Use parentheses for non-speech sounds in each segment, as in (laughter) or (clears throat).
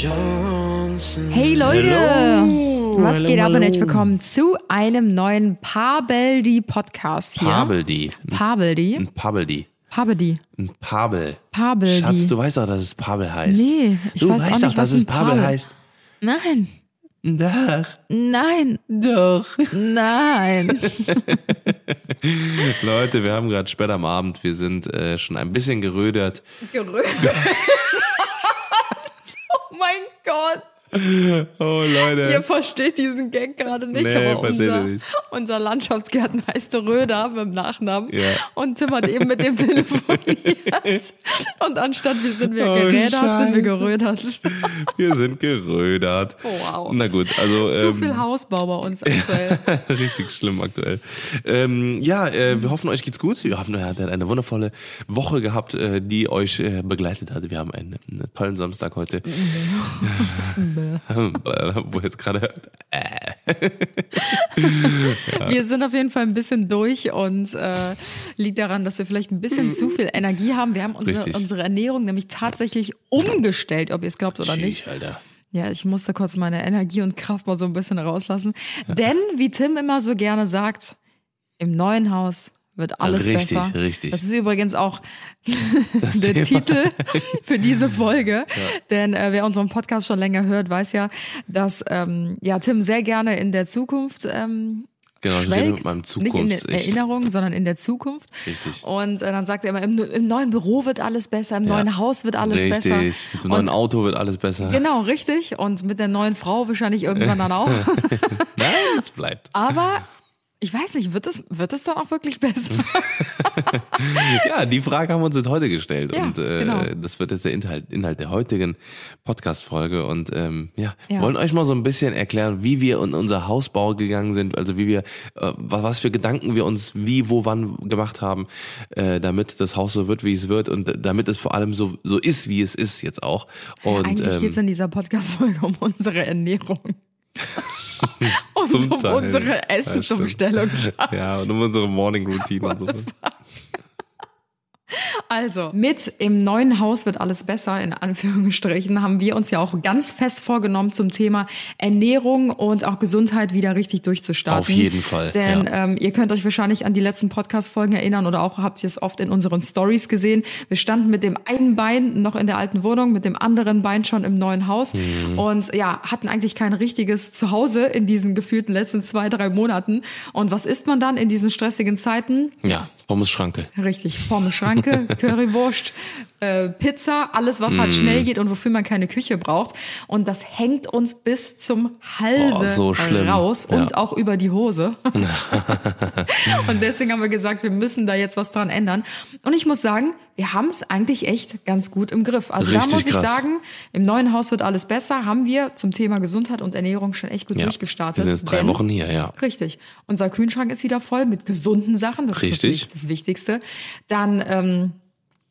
Hey Leute, Hallo. was geht ab und herzlich willkommen zu einem neuen Pabeldi Podcast hier. Pabeldi. Pabeldi. Ein Pabeldi. Pabeldi. Ein Pabel. Pabeldi. Schatz, du weißt doch, dass es Pabel heißt. Nee, ich du weiß auch weißt nicht, doch, dass was es Pabel, Pabel- heißt. Nein, Doch. nein, Doch. nein. (laughs) Leute, wir haben gerade spät am Abend. Wir sind äh, schon ein bisschen gerödert. Gerührt. (laughs) oh mein Gott. (laughs) Oh, Leute. Ihr versteht diesen Gag gerade nicht, Nee, aber unser, nicht. unser Landschaftsgärtner heißt Röder mit dem Nachnamen. Ja. Und Tim hat eben mit dem (laughs) telefoniert. Und anstatt wir sind wir Oh, gerädert, sind wir Scheiße. gerödert. Wir sind gerödert. Wow. Na gut, also. Zu ähm, viel Hausbau bei uns (laughs) aktuell. Richtig schlimm aktuell. Ähm, ja, äh, wir hoffen, euch geht's gut. Wir hoffen, ihr hattet eine wundervolle Woche gehabt, äh, die euch äh, begleitet hat. Wir haben einen, einen tollen Samstag heute. (laughs) Wo jetzt gerade hört. (laughs) Äh. Wir sind auf jeden Fall ein bisschen durch und äh, liegt daran, dass wir vielleicht ein bisschen zu viel Energie haben. Wir haben unsere, unsere Ernährung nämlich tatsächlich umgestellt, ob ihr es glaubt oder nicht. Sheesh, Alter. Ja, ich musste kurz meine Energie und Kraft mal so ein bisschen rauslassen. Denn, wie Tim immer so gerne sagt, im neuen Haus wird alles Richtig, besser. richtig. Das ist übrigens auch (laughs) (laughs) der Thema. Titel für diese (laughs) Folge. Denn äh, wer unseren Podcast schon länger hört, weiß ja, dass ähm, ja Tim sehr gerne in der Zukunft ähm, Genau, ich rede mit meinem Nicht in der Erinnerung, sondern in der Zukunft. Richtig. Und äh, dann sagt er immer, im, im neuen Büro wird alles besser, im neuen Haus wird alles Richtig. besser. Mit dem neuen Auto wird alles besser. Genau, richtig. Und mit der neuen Frau wahrscheinlich irgendwann dann auch. Nein, es bleibt. Aber ich weiß nicht, wird es, wird es dann auch wirklich (laughs) besser? Ja, die Frage haben wir uns jetzt heute gestellt. Ja, und äh, genau. das wird jetzt der Inhalt, Inhalt der heutigen Podcast-Folge. Und ähm, ja, Ja. wollen euch mal so ein bisschen erklären, wie wir in unser Hausbau gegangen sind, also wie wir, äh, was, was für Gedanken wir uns wie, wo, wann gemacht haben, äh, damit das Haus so wird, wie es wird und damit es vor allem so, so ist, wie es ist jetzt auch. Und Eigentlich ähm, geht es in dieser Podcast-Folge um unsere Ernährung. (laughs) und um Teil. unsere. Essensumstellung. (laughs) Ja, und um unsere Morning Routine und so. Also, mit im neuen Haus wird alles besser, in Anführungsstrichen, haben wir uns ja auch ganz fest vorgenommen, zum Thema Ernährung und auch Gesundheit wieder richtig durchzustarten. Auf jeden Fall, Denn ja. ähm, ihr könnt euch wahrscheinlich an die letzten Podcast-Folgen erinnern oder auch habt ihr es oft in unseren Stories gesehen. Wir standen mit dem einen Bein noch in der alten Wohnung, mit dem anderen Bein schon im neuen Haus Mhm. und ja, hatten eigentlich kein richtiges Zuhause in diesen gefühlten letzten zwei, drei Monaten. Und was isst man dann in diesen stressigen Zeiten? Ja, Pommes Schranke. Richtig, Pommes Schranke, (laughs) Currywurst, äh, Pizza, alles, was Mm. halt schnell geht und wofür man keine Küche braucht. Und das hängt uns bis zum Halse Oh, so schlimm. raus und Ja. auch über die Hose. (laughs) und deswegen haben wir gesagt, wir müssen da jetzt was dran ändern. Und ich muss sagen, wir haben es eigentlich echt ganz gut im Griff. Also Richtig da muss ich krass. sagen, im neuen Haus wird alles besser, haben wir zum Thema Gesundheit und Ernährung schon echt gut Ja, durchgestartet. wir sind jetzt drei Denn- Wochen hier, ja. Richtig. Unser Kühlschrank ist wieder voll mit gesunden Sachen. Das Richtig. ist natürlich das Wichtigste. Dann ähm,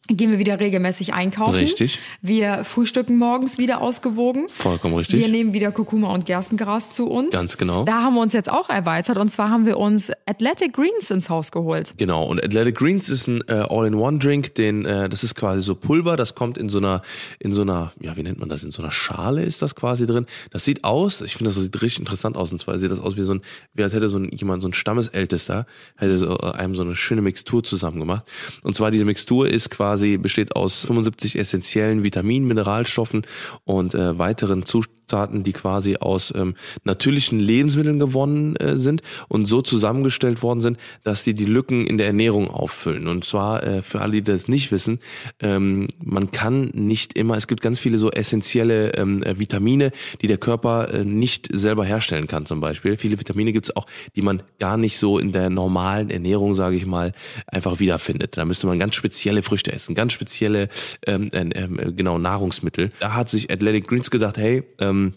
gehen wir wieder regelmäßig einkaufen. Richtig. Wir frühstücken morgens wieder ausgewogen. Vollkommen richtig. Wir nehmen wieder Kurkuma und Gerstengras zu uns. Ganz genau. Da haben wir uns jetzt auch erweitert und zwar haben wir uns Athletic Greens ins Haus geholt. Genau, und Athletic Greens ist ein äh, All-in-One-Drink, den äh, das ist quasi so Pulver, das kommt in so einer in so einer, ja, wie nennt man das, in so einer Schale ist das quasi drin. Das sieht aus, ich finde das sieht richtig interessant aus und zwar sieht das aus wie so ein wie als hätte so ein jemand so ein Stammesältester hätte so, äh, einem so eine schöne Mixtur zusammen gemacht. Und zwar diese Mixtur ist quasi besteht aus 75 essentiellen Vitaminen, Mineralstoffen und äh, weiteren Zutaten, die quasi aus ähm, natürlichen Lebensmitteln gewonnen äh, sind und so zusammengestellt worden sind, dass sie die Lücken in der Ernährung auffüllen. Und zwar äh, für alle, die das nicht wissen, ähm, man kann nicht immer, es gibt ganz viele so essentielle ähm, äh, Vitamine, die der Körper äh, nicht selber herstellen kann zum Beispiel. Viele Vitamine gibt es auch, die man gar nicht so in der normalen Ernährung, sage ich mal, einfach wiederfindet. Da müsste man ganz spezielle Früchte essen, ganz spezielle ähm, äh, ähm, genau Nahrungsmittel. Da hat sich Athletic Greens gedacht, hey, ähm,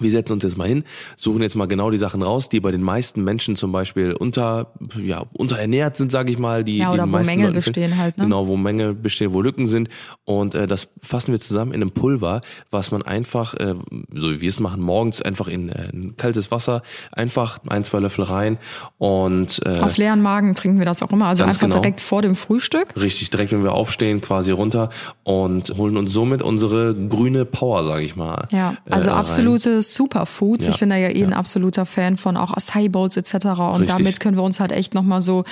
wir setzen uns jetzt mal hin, suchen jetzt mal genau die Sachen raus, die bei den meisten Menschen zum Beispiel unter, ja, unterernährt sind, sage ich mal. Die, Ja, oder die wo meisten Mängel Leuten bestehen halt, ne? Genau, wo Mängel bestehen, wo Lücken sind. Und äh, das fassen wir zusammen in einem Pulver, was man einfach, äh, so wie wir es machen, morgens einfach in, äh, in kaltes Wasser, einfach ein, zwei Löffel rein und äh, Auf leeren Magen trinken wir das auch immer. Also einfach genau. direkt vor dem Frühstück. richtig direkt, wenn wir aufstehen, quasi runter und holen uns somit unsere grüne Power, sage ich mal. Ja, also äh, rein. Superfoods. Ja, Ich bin da ja eh ein ja. absoluter Fan von auch Acai Bowls etc. Und Richtig. damit können wir uns halt echt nochmal so,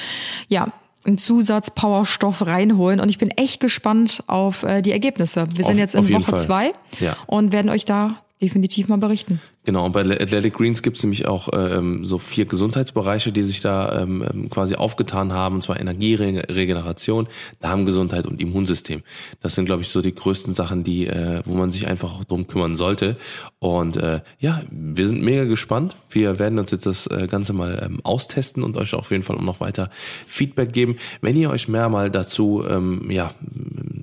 ja, einen Zusatz Powerstoff reinholen. Und ich bin echt gespannt auf äh, die Ergebnisse. Wir sind Auf- jetzt auf in Woche zwei Ja. und werden euch da definitiv mal berichten. Genau, und bei Athletic Greens gibt es nämlich auch ähm, so vier Gesundheitsbereiche, die sich da ähm, ähm, quasi aufgetan haben, und zwar Energie, Re Regeneration, Darmgesundheit und Immunsystem. Das sind, glaube ich, so die größten Sachen, die, äh, wo man sich einfach auch drum kümmern sollte. Und äh, ja, wir sind mega gespannt. Wir werden uns jetzt das äh, Ganze mal ähm, austesten und euch auf jeden Fall auch noch weiter Feedback geben. Wenn ihr euch mehr mal dazu ähm, ja,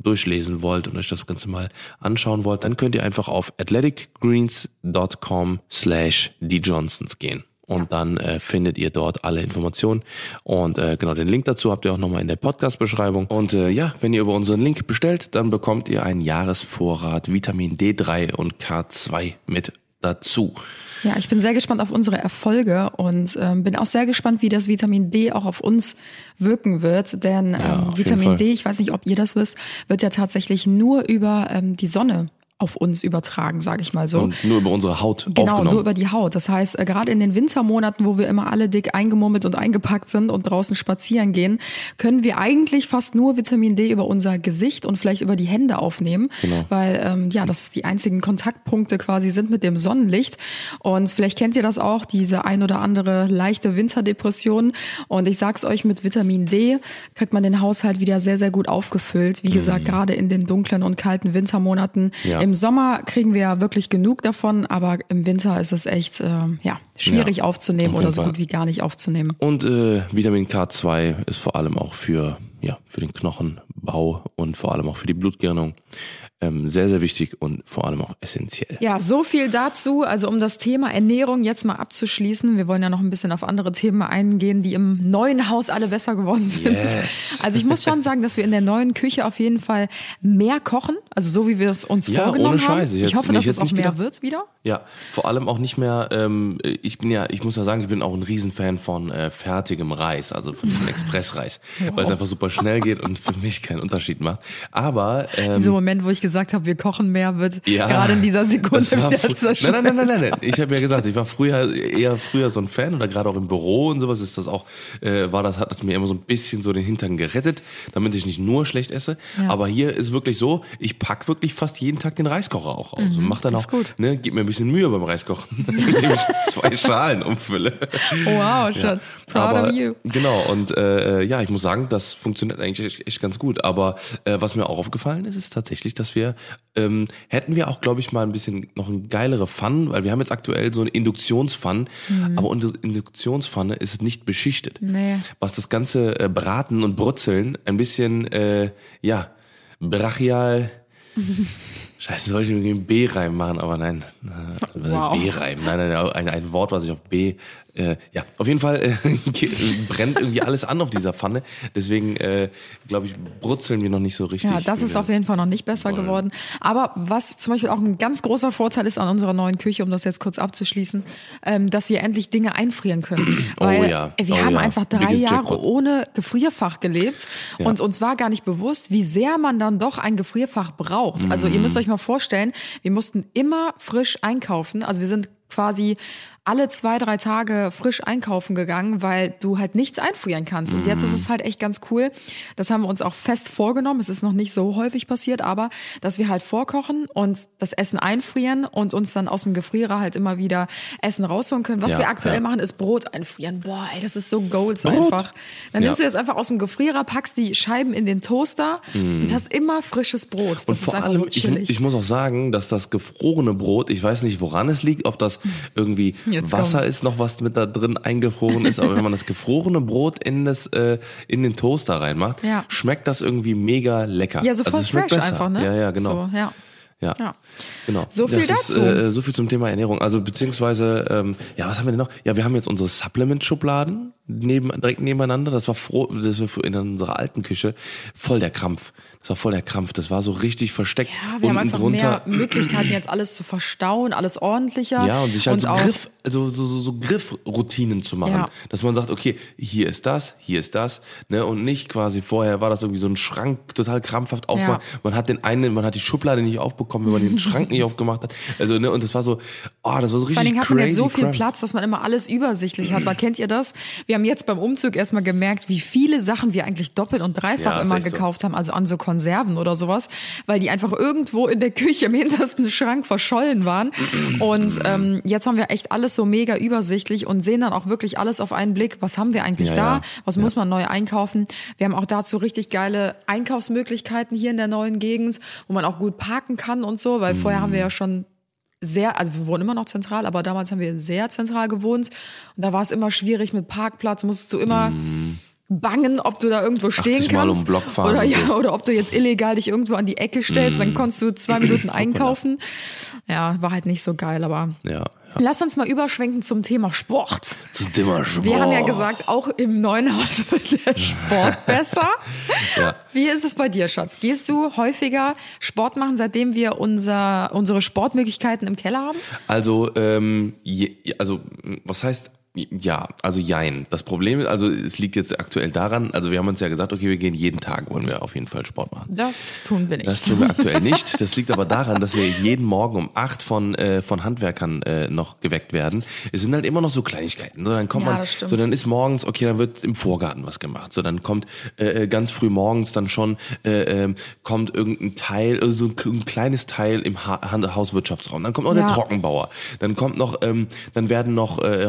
durchlesen wollt und euch das Ganze mal anschauen wollt, dann könnt ihr einfach auf athleticgreens.com slash Johnsons gehen. Und dann äh, findet ihr dort alle Informationen. Und äh, genau den Link dazu habt ihr auch nochmal in der Podcast-Beschreibung. Und äh, ja, wenn ihr über unseren Link bestellt, dann bekommt ihr einen Jahresvorrat Vitamin D3 und K2 mit dazu. Ja, ich bin sehr gespannt auf unsere Erfolge und ähm, bin auch sehr gespannt, wie das Vitamin D auch auf uns wirken wird. Denn ähm, jeden Vitamin. D, ich weiß nicht, ob ihr das wisst, wird ja tatsächlich nur über ähm, die Sonne auf uns übertragen, sage ich mal so. Und nur über unsere Haut Genau, aufgenommen. nur über die Haut. Das heißt, äh, gerade in den Wintermonaten, wo wir immer alle dick eingemummelt und eingepackt sind und draußen spazieren gehen, können wir eigentlich fast nur Vitamin D über unser Gesicht und vielleicht über die Hände aufnehmen, Genau. weil ähm, ja, das die einzigen Kontaktpunkte quasi sind mit dem Sonnenlicht. Und vielleicht kennt ihr das auch, diese ein oder andere leichte Winterdepression. Und ich sag's euch, mit Vitamin D kriegt man den Haushalt wieder sehr, sehr gut aufgefüllt. Wie gesagt, gerade in den dunklen und kalten Wintermonaten. Mhm. Ja. Im Sommer kriegen wir ja wirklich genug davon, aber im Winter ist es echt äh, ja, schwierig Ja, aufzunehmen auf oder so gut wie gar nicht aufzunehmen. Und äh, Vitamin K2 ist vor allem auch für, ja, für den Knochenbau und vor allem auch für die Blutgerinnung ähm, sehr, sehr wichtig und vor allem auch essentiell. Ja, so viel dazu. Also um das Thema Ernährung jetzt mal abzuschließen. Wir wollen ja noch ein bisschen auf andere Themen eingehen, die im neuen Haus alle besser geworden sind. Yes. Also ich muss schon sagen, dass wir in der neuen Küche auf jeden Fall mehr kochen. Also so wie wir es uns Ja, vorgenommen ohne Scheiß. haben. Ich hoffe, dass es auch mehr gedacht. wird wieder. Ja, vor allem auch nicht mehr, ähm, ich bin ja, ich muss ja sagen, ich bin auch ein Riesenfan von äh, fertigem Reis, also von diesem (laughs) Expressreis, weil es einfach super schnell geht und für mich keinen Unterschied macht. Aber ähm, Dieser Moment, wo ich gesagt habe, wir kochen mehr, wird Ja, gerade in dieser Sekunde wieder zerstört. Nein, nein, nein, nein, nein. Ich habe ja gesagt, ich war früher eher früher so ein Fan oder gerade auch im Büro und sowas ist das auch, äh, war das, hat das mir immer so ein bisschen so den Hintern gerettet, damit ich nicht nur schlecht esse. Ja. Aber hier ist wirklich so, ich pack wirklich fast jeden Tag den Reiskocher auch aus und mach dann Mhm, auch, gut. ne, gib mir ein bisschen Mühe beim Reiskochen, (laughs) indem ich zwei Schalen umfülle. Wow, Schatz. Proud aber, of you. Genau, und äh, ja, ich muss sagen, das funktioniert eigentlich echt, echt ganz gut. Aber äh, was mir auch aufgefallen ist, ist tatsächlich, dass wir, ähm, hätten wir auch, glaube ich, mal ein bisschen noch ein geilere Pfannen, weil wir haben jetzt aktuell so eine Induktionspfanne, aber unsere Induktionspfanne ist nicht beschichtet. Nee. Was das ganze äh, Braten und Brutzeln ein bisschen, äh, ja, brachial. (laughs) Scheiße, sollte ich irgendwie einen B-Reim machen, aber nein. Äh, Wow. B-Reim, nein, nein, ein, ein Wort, was ich auf B, äh, ja, auf jeden Fall äh, (laughs) brennt irgendwie alles an auf dieser Pfanne. Deswegen, äh, glaube ich, brutzeln wir noch nicht so richtig. Ja, das ist auf jeden Fall noch nicht besser wollen. geworden. Aber was zum Beispiel auch ein ganz großer Vorteil ist an unserer neuen Küche, um das jetzt kurz abzuschließen, ähm, dass wir endlich Dinge einfrieren können. (clears throat) Oh Weil ja, wir oh haben ja. einfach drei Biggest Jahre Jackpot. ohne Gefrierfach gelebt Ja. und uns war gar nicht bewusst, wie sehr man dann doch ein Gefrierfach braucht. Also ihr Mhm. müsst euch mal vorstellen, wir mussten immer frisch einkaufen. Also wir sind quasi alle zwei, drei Tage frisch einkaufen gegangen, weil du halt nichts einfrieren kannst. Und jetzt ist es halt echt ganz cool. Das haben wir uns auch fest vorgenommen. Es ist noch nicht so häufig passiert, aber dass wir halt vorkochen und das Essen einfrieren und uns dann aus dem Gefrierer halt immer wieder Essen rausholen können. Was Ja, wir aktuell ja. machen, ist Brot einfrieren. Boah, ey, das ist so Goals Brot? einfach. Dann nimmst Ja. du jetzt einfach aus dem Gefrierer, packst die Scheiben in den Toaster und hast immer frisches Brot. Das Mhm. Und ist vor einfach allem, so ich, ich muss auch sagen, dass das gefrorene Brot, ich weiß nicht, woran es liegt, ob das irgendwie Jetzt Wasser kommt's. ist, noch was mit da drin eingefroren ist, aber wenn man das (laughs) gefrorene Brot in das äh, in den Toaster reinmacht, Ja. schmeckt das irgendwie mega lecker. ja, so voll also fresh einfach, ne? Ja, ja, genau. So, ja. Ja. Ja. Genau. So viel das dazu. Ist, äh, so viel zum Thema Ernährung. Also beziehungsweise, ähm, ja, was haben wir denn noch? Ja, wir haben jetzt unsere Supplement-Schubladen neben, direkt nebeneinander. Das war froh, das war in unserer alten Küche voll der Krampf. Das war voll der Krampf. Das war so richtig versteckt. Ja, wir haben unten einfach drunter. mehr Möglichkeiten, jetzt alles zu verstauen, alles ordentlicher. Ja, und sich halt so, auch, Griff, also so, so, so Griffroutinen zu machen. Ja. Dass man sagt, okay, hier ist das, hier ist das, ne, und nicht quasi vorher war das irgendwie so ein Schrank total krampfhaft aufgemacht. Ja. Man hat den einen, man hat die Schublade nicht aufbekommen, wenn man den Schrank nicht aufgemacht hat. Also, ne, und das war so, oh, das war so richtig Vor allen Dingen hat man jetzt so viel crap. Platz, dass man immer alles übersichtlich hat. Weil kennt ihr das? Wir haben jetzt beim Umzug erstmal gemerkt, wie viele Sachen wir eigentlich doppelt und dreifach Ja, immer echt so. gekauft haben, also an so Konserven oder sowas, weil die einfach irgendwo in der Küche im hintersten Schrank verschollen waren. Und (clears throat) ähm, jetzt haben wir echt alles so mega übersichtlich und sehen dann auch wirklich alles auf einen Blick. Was haben wir eigentlich Ja, da? ja. Was muss man neu einkaufen? Wir haben auch dazu richtig geile Einkaufsmöglichkeiten hier in der neuen Gegend, wo man auch gut parken kann und so, weil vorher haben wir ja schon sehr, also wir wohnen immer noch zentral, aber damals haben wir sehr zentral gewohnt und da war es immer schwierig mit Parkplatz, musstest du immer bangen, ob du da irgendwo stehen 80 Mal kannst. um den Block fahren oder ja, so. oder ob du jetzt illegal dich irgendwo an die Ecke stellst, dann konntest du zwei Minuten (clears throat) einkaufen. Ja, war halt nicht so geil, aber Ja, ja. lass uns mal überschwenken zum Thema Sport. Zu dimmer Sport. Wir haben ja gesagt, auch im neuen Haus (laughs) wird der Sport (laughs) besser. Ja. Wie ist es bei dir, Schatz? Gehst du häufiger Sport machen, seitdem wir unser, unsere Sportmöglichkeiten im Keller haben? Also, ähm, je, also, was heißt, ja, also jein. Das Problem ist, also es liegt jetzt aktuell daran, also wir haben uns ja gesagt, okay, wir gehen jeden Tag, wollen wir auf jeden Fall Sport machen. Das tun wir nicht. Das tun wir aktuell nicht. Das liegt aber daran, dass wir jeden Morgen um acht von äh, von Handwerkern äh, noch geweckt werden. Es sind halt immer noch so Kleinigkeiten. So dann kommt Ja, man, so dann ist morgens, okay, dann wird im Vorgarten was gemacht. So dann kommt äh, ganz früh morgens dann schon äh, ähm, kommt irgendein Teil, also so ein, ein kleines Teil im ha Hauswirtschaftsraum. Dann kommt noch Ja. der Trockenbauer. Dann kommt noch, ähm, dann werden noch äh,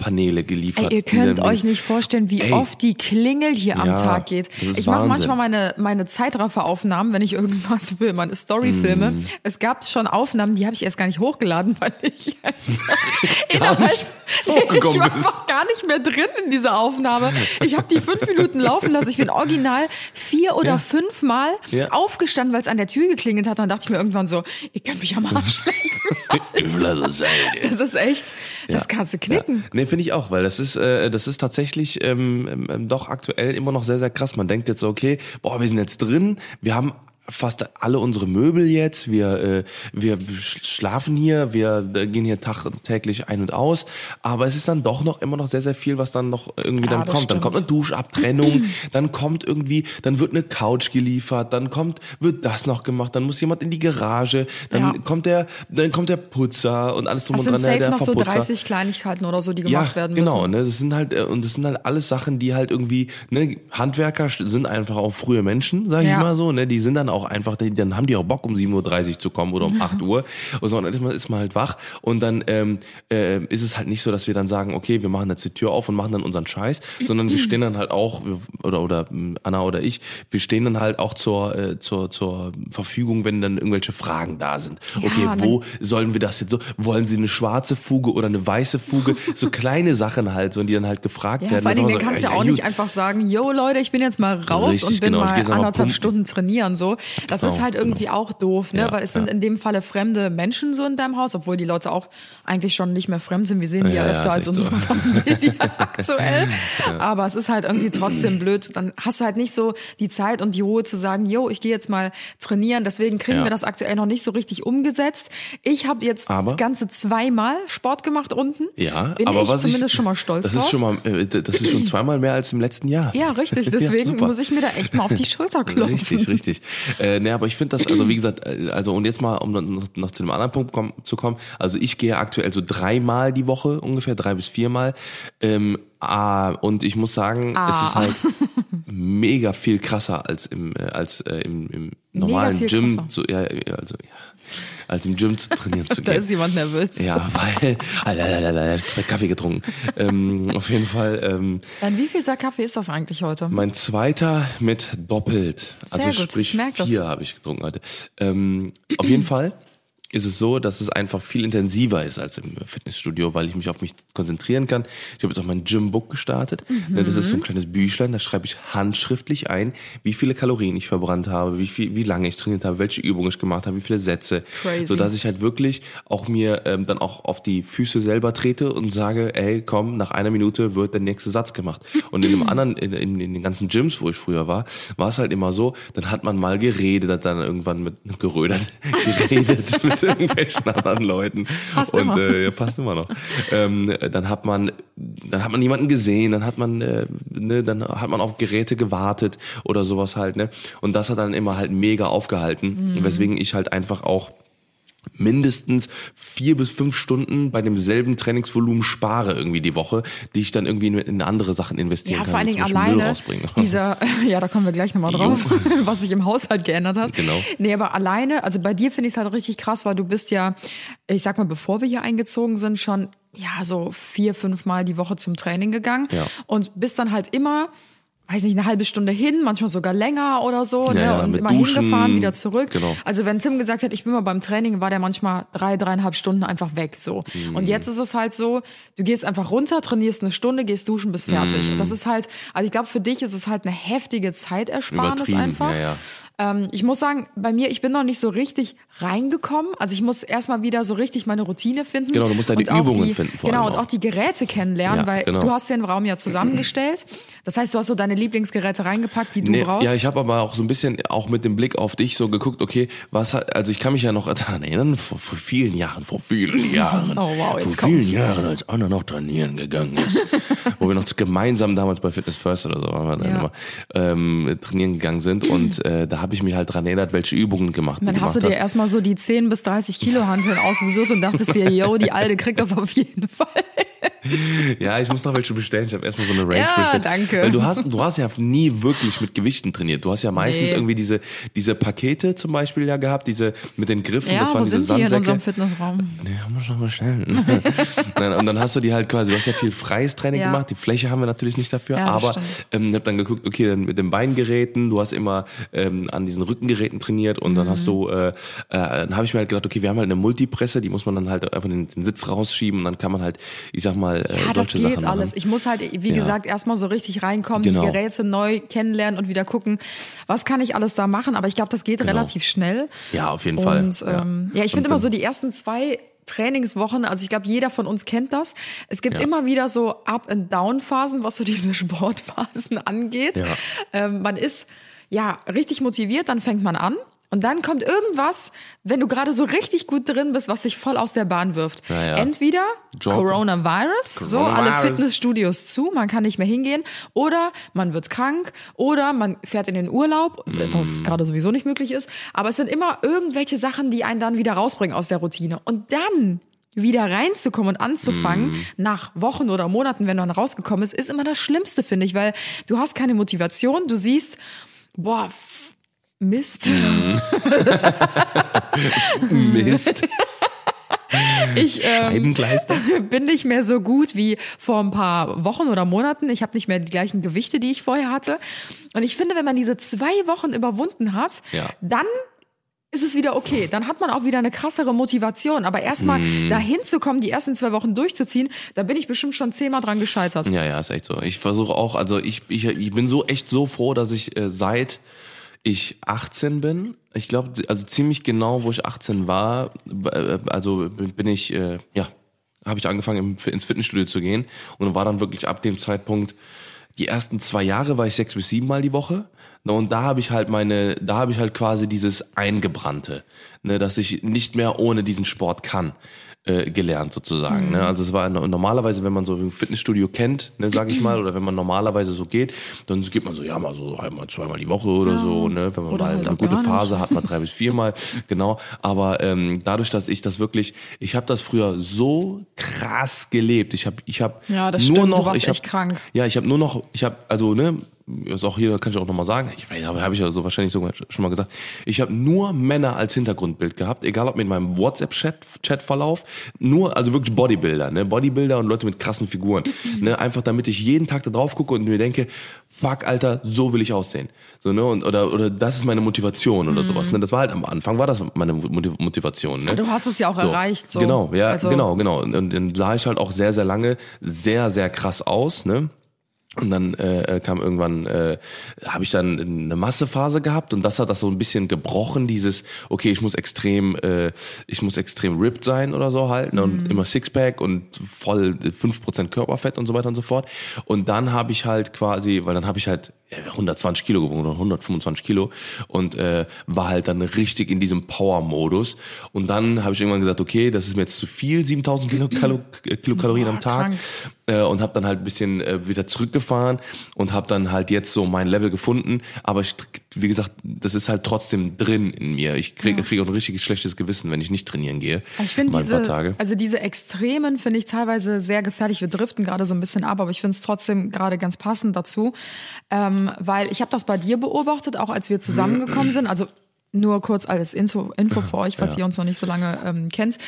Holzpaneele geliefert. Ey, ihr könnt euch nicht vorstellen, wie Ey. oft die Klingel hier am Ja, Tag geht. Ich mache manchmal meine, meine Zeitrafferaufnahmen, wenn ich irgendwas will, meine Storyfilme. Mm. Es gab schon Aufnahmen, die habe ich erst gar nicht hochgeladen, (laughs) weil ich (laughs) Gar nicht (laughs) ich war bist. noch gar nicht mehr drin in dieser Aufnahme. Ich habe die fünf Minuten laufen lassen. Ich bin original vier oder Ja. fünf Mal Ja. aufgestanden, weil es an der Tür geklingelt hat. Dann dachte ich mir irgendwann so, ihr könnt mich am Arsch lecken. Das ist echt, das kannst du knicken. Ja. Nee, finde ich auch, weil das ist, äh, das ist tatsächlich ähm, ähm, doch aktuell immer noch sehr, sehr krass. Man denkt jetzt so, okay, boah, wir sind jetzt drin, wir haben fast alle unsere Möbel jetzt, wir, äh, wir sch- schlafen hier, wir äh, gehen hier tag, täglich ein und aus, aber es ist dann doch noch immer noch sehr, sehr viel, was dann noch irgendwie Ja, dann kommt. Dann stimmt. kommt eine Duschabtrennung, (clears throat) dann kommt irgendwie, dann wird eine Couch geliefert, dann kommt, wird das noch gemacht, dann muss jemand in die Garage, dann Ja. kommt der, dann kommt der Putzer und alles drum und sind dran, safe der, der noch so Verputzer 30 Kleinigkeiten oder so, die gemacht werden müssen. genau, ne, das sind halt äh, und das sind halt alles Sachen, die halt irgendwie, ne, Handwerker sind einfach auch frühe Menschen, sag ich Ja. mal so, ne, die sind dann auch einfach, die, dann haben die auch Bock um 7:30 Uhr zu kommen oder um 8 Uhr und so, und dann ist man, ist man halt wach und dann ähm, äh, ist es halt nicht so, dass wir dann sagen, okay, wir machen jetzt die Tür auf und machen dann unseren Scheiß, sondern wir stehen dann halt auch oder oder ähm, Anna oder ich, wir stehen dann halt auch zur äh, zur zur Verfügung, wenn dann irgendwelche Fragen da sind. Ja, okay, wo sollen wir das jetzt so? Wollen Sie eine schwarze Fuge oder eine weiße Fuge? So (laughs) kleine Sachen halt, so, die dann halt gefragt Ja, werden. vor Dingen, Dann kannst du ja auch so, nicht einfach sagen, yo Leute, ich bin jetzt mal raus Richtig, und bin genau, mal anderthalb. Stunden trainieren so. Das Genau, ist halt irgendwie auch doof, ne? Ja, Weil es sind ja. in dem Falle fremde Menschen so in deinem Haus, obwohl die Leute auch eigentlich schon nicht mehr fremd sind. Wir sehen die ja, Ja, öfter als echt so. unsere (laughs) Familie (laughs) aktuell. Aber es ist halt irgendwie trotzdem blöd. Dann hast du halt nicht so die Zeit und die Ruhe zu sagen, yo, ich gehe jetzt mal trainieren. Deswegen kriegen wir das aktuell noch nicht so richtig umgesetzt. Ich habe jetzt Aber- ganze zweimal Sport gemacht unten. Ja, bin aber ich was zumindest ich, schon mal stolz das drauf. ist schon mal, äh, das ist schon (laughs) zweimal mehr als im letzten Jahr. Ja, richtig. Deswegen muss ich mir da echt mal auf die Schulter klopfen. Richtig, richtig. Äh, ne, aber ich finde das, also wie gesagt, äh, also und jetzt mal, um noch, noch zu einem anderen Punkt kommen, zu kommen, also ich gehe aktuell so dreimal die Woche, ungefähr drei bis viermal. Ähm, ah, und ich muss sagen, Ah. es ist halt (laughs) mega viel krasser als im, äh, als äh, im, im normalen Gym krasser. ja, ja, also ja, als im Gym zu trainieren zu (laughs) Da gehen. ist jemand nervös. Ja, weil, (laughs) Alter, Kaffee getrunken. ähm, auf jeden Fall, ähm, Dann wie viel Kaffee ist das eigentlich heute? mein zweiter mit doppelt. Sehr also gut, sprich ich merk das. vier habe ich getrunken heute. Ähm, auf jeden Fall ist es so, dass es einfach viel intensiver ist als im Fitnessstudio, weil ich mich auf mich konzentrieren kann. Ich habe jetzt auch mein Gymbook gestartet. Mhm. Das ist so ein kleines Büchlein, da schreibe ich handschriftlich ein, wie viele Kalorien ich verbrannt habe, wie viel, wie lange ich trainiert habe, welche Übungen ich gemacht habe, wie viele Sätze, Crazy. so dass ich halt wirklich auch mir ähm, dann auch auf die Füße selber trete und sage, ey, komm, nach einer Minute wird der nächste Satz gemacht. Und in dem (laughs) anderen, in, in, in den ganzen Gyms, wo ich früher war, war es halt immer so, dann hat man mal geredet, hat dann irgendwann mit gerödert, (laughs) geredet mit irgendwelchen anderen Leuten. Passt und immer. Äh, ja, passt immer noch. Ähm, dann hat man, dann hat man niemanden gesehen, dann hat man, äh, ne, dann hat man auf Geräte gewartet oder sowas halt, ne. Und das hat dann immer halt mega aufgehalten, Mhm. weswegen ich halt einfach auch mindestens vier bis fünf Stunden bei demselben Trainingsvolumen spare irgendwie die Woche, die ich dann irgendwie in, andere Sachen investieren Ja, kann. vor allen Dingen alleine rausbringen. (laughs) dieser, ja, da kommen wir gleich nochmal drauf, (laughs) was sich im Haushalt geändert hat. Genau. Nee, aber alleine, also bei dir finde ich es halt richtig krass, weil du bist ja, ich sag mal, bevor wir hier eingezogen sind, schon ja so vier, fünf Mal die Woche zum Training gegangen Ja. und bist dann halt immer weiß nicht, eine halbe Stunde hin, manchmal sogar länger oder so, ne? ja, und immer Duschen. hingefahren, wieder zurück. Genau. Also wenn Tim gesagt hat, ich bin mal beim Training, war der manchmal drei, dreieinhalb Stunden einfach weg, so. Mhm. Und jetzt ist es halt so, du gehst einfach runter, trainierst eine Stunde, gehst duschen, bist fertig. Mhm. Und das ist halt, also ich glaube, für dich ist es halt eine heftige Zeitersparnis einfach. ja, ja. Ähm, ich muss sagen, bei mir, ich bin noch nicht so richtig reingekommen. Also ich muss erstmal wieder so richtig meine Routine finden. Genau, du musst deine Übungen die, finden vor Genau, und auch. auch die Geräte kennenlernen, Ja, weil genau. du hast den Raum ja zusammengestellt. Das heißt, du hast so deine Lieblingsgeräte reingepackt, die du Nee, brauchst. ja, ich habe aber auch so ein bisschen auch mit dem Blick auf dich so geguckt, okay, was hat, also ich kann mich ja noch (laughs) daran erinnern, vor, vor vielen Jahren, vor vielen (laughs) Jahren, Oh, wow, jetzt vor vielen kommt's. Jahren, als Anna noch trainieren gegangen ist, (laughs) wo wir noch gemeinsam damals bei Fitness First oder so waren wir dann Ja. immer, ähm, trainieren gegangen sind und äh, da habe ich mich halt dran erinnert, welche Übungen gemacht Und dann hast du dir erstmal so die 10 bis 30 Kilo Hanteln ausgesucht und dachtest dir, yo, die Alte kriegt das auf jeden Fall. (laughs) Ja, ich muss noch welche bestellen. Ich habe erstmal so eine Range Ja, bestellt. danke. Weil du hast, du hast ja nie wirklich mit Gewichten trainiert. Du hast ja meistens Nee. irgendwie diese, diese Pakete zum Beispiel ja gehabt, diese mit den Griffen, Ja, das waren wo diese sind die in Sandsäcke. unserem Fitnessraum? Nee, haben wir schon bestellen. (laughs) Nein, und dann hast du die halt quasi, du hast ja viel freies Training Ja. gemacht, die Fläche haben wir natürlich nicht dafür, Ja, aber ähm, hab dann geguckt, okay, dann mit den Beingeräten, du hast immer ähm, an diesen Rückengeräten trainiert und dann hast du, äh, äh, dann habe ich mir halt gedacht, okay, wir haben halt eine Multipresse, die muss man dann halt einfach den, den Sitz rausschieben und dann kann man halt, ich sag mal, äh, Ja, das solche geht Sachen alles. Ich muss halt, wie Ja. gesagt, erstmal so richtig reinkommen, Genau. die Geräte neu kennenlernen und wieder gucken, was kann ich alles da machen. Aber ich glaube, das geht relativ schnell. Ja, auf jeden Fall. Und Ja. ähm, ja, ich Und finde immer so die ersten zwei Trainingswochen, also ich glaube, jeder von uns kennt das. Es gibt Ja. immer wieder so Up-and-Down-Phasen, was so diese (laughs) Sportphasen angeht. Ja. Ähm, man ist ja richtig motiviert, dann fängt man an. Und dann kommt irgendwas, wenn du gerade so richtig gut drin bist, was sich voll aus der Bahn wirft. Ja, ja. Entweder Job. Coronavirus, so alle Coronavirus. Fitnessstudios zu, man kann nicht mehr hingehen, oder man wird krank, oder man fährt in den Urlaub, Mm. was gerade sowieso nicht möglich ist. Aber es sind immer irgendwelche Sachen, die einen dann wieder rausbringen aus der Routine. Und dann wieder reinzukommen und anzufangen, Mm. nach Wochen oder Monaten, wenn du dann rausgekommen bist, ist immer das Schlimmste, finde ich, weil du hast keine Motivation, du siehst, boah, Mist. (laughs) Mist. Ich ähm, (laughs) bin nicht mehr so gut wie vor ein paar Wochen oder Monaten. Ich habe nicht mehr die gleichen Gewichte, die ich vorher hatte. Und ich finde, wenn man diese zwei Wochen überwunden hat, Ja. dann ist es wieder okay. Dann hat man auch wieder eine krassere Motivation. Aber erstmal Mhm. dahin zu kommen, die ersten zwei Wochen durchzuziehen, da bin ich bestimmt schon zehnmal dran gescheitert. Ja, ja, ist echt so. Ich versuche auch, also ich, ich, ich bin so echt so froh, dass ich äh, seit ich 18 bin, ich glaube, also ziemlich genau, wo ich 18 war, äh, also bin ich, äh, ja, habe ich angefangen ins Fitnessstudio zu gehen und war dann wirklich ab dem Zeitpunkt, die ersten zwei Jahre war ich sechs bis sieben Mal die Woche. Ne, Und da habe ich halt meine, da habe ich halt quasi dieses Eingebrannte, ne, dass ich nicht mehr ohne diesen Sport kann, äh, gelernt sozusagen. Mhm. Ne? Also es war no- normalerweise, wenn man so ein Fitnessstudio kennt, ne, sag ich mal, oder wenn man normalerweise so geht, dann geht man so, ja, mal so einmal, zweimal die Woche oder so, ne? Wenn man Oder mal halt eine gute. Phase hat, man drei bis viermal, (laughs) genau. Aber ähm, dadurch, dass ich das wirklich, ich habe das früher so krass gelebt. Ich habe, ich habe Ja, nur stimmt, noch, ich hab, echt krank. ja, ich habe nur noch, ich habe also ne, ist auch hier, kann ich auch nochmal sagen, ich weiß, habe ich ja so wahrscheinlich sogar schon mal gesagt, ich habe nur Männer als Hintergrundbild gehabt, egal ob mit meinem WhatsApp-Chat-Verlauf, nur, also wirklich Bodybuilder, ne, Bodybuilder und Leute mit krassen Figuren, (laughs) ne, einfach damit ich jeden Tag da drauf gucke und mir denke, fuck, Alter, so will ich aussehen, so, ne, und, oder, oder das ist meine Motivation oder sowas, ne, das war halt am Anfang war das meine Motivation, ne. Du hast es ja auch So. erreicht, so. Genau, ja, Also- genau, genau. Und, und dann sah ich halt auch sehr, sehr lange sehr, sehr krass aus, ne? Und dann äh, kam irgendwann, äh, habe ich dann eine Massephase gehabt und das hat das so ein bisschen gebrochen, dieses, okay, ich muss extrem, äh, ich muss extrem ripped sein oder so halt, ne? und immer Sixpack und voll 5% Körperfett und so weiter und so fort. Und dann habe ich halt quasi, weil dann habe ich halt äh, 120 Kilo gewogen oder 125 Kilo und äh, war halt dann richtig in diesem Power-Modus. Und dann habe ich irgendwann gesagt, okay, das ist mir jetzt zu viel, 7000 Kilo, Kalo, Kilokalorien am Tag äh, und habe dann halt ein bisschen äh, wieder zurückgefahren und habe dann halt jetzt so mein Level gefunden. Aber ich, wie gesagt, das ist halt trotzdem drin in mir. Ich kriege krieg auch ein richtig schlechtes Gewissen, wenn ich nicht trainieren gehe. Ich finde diese, Tage. also diese Extremen finde ich teilweise sehr gefährlich. Wir driften gerade so ein bisschen ab, aber ich finde es trotzdem gerade ganz passend dazu, ähm, weil ich habe das bei dir beobachtet, auch als wir zusammengekommen (clears throat) sind. Also nur kurz als Info, Info für euch, falls Ja. ihr uns noch nicht so lange ähm, kennt.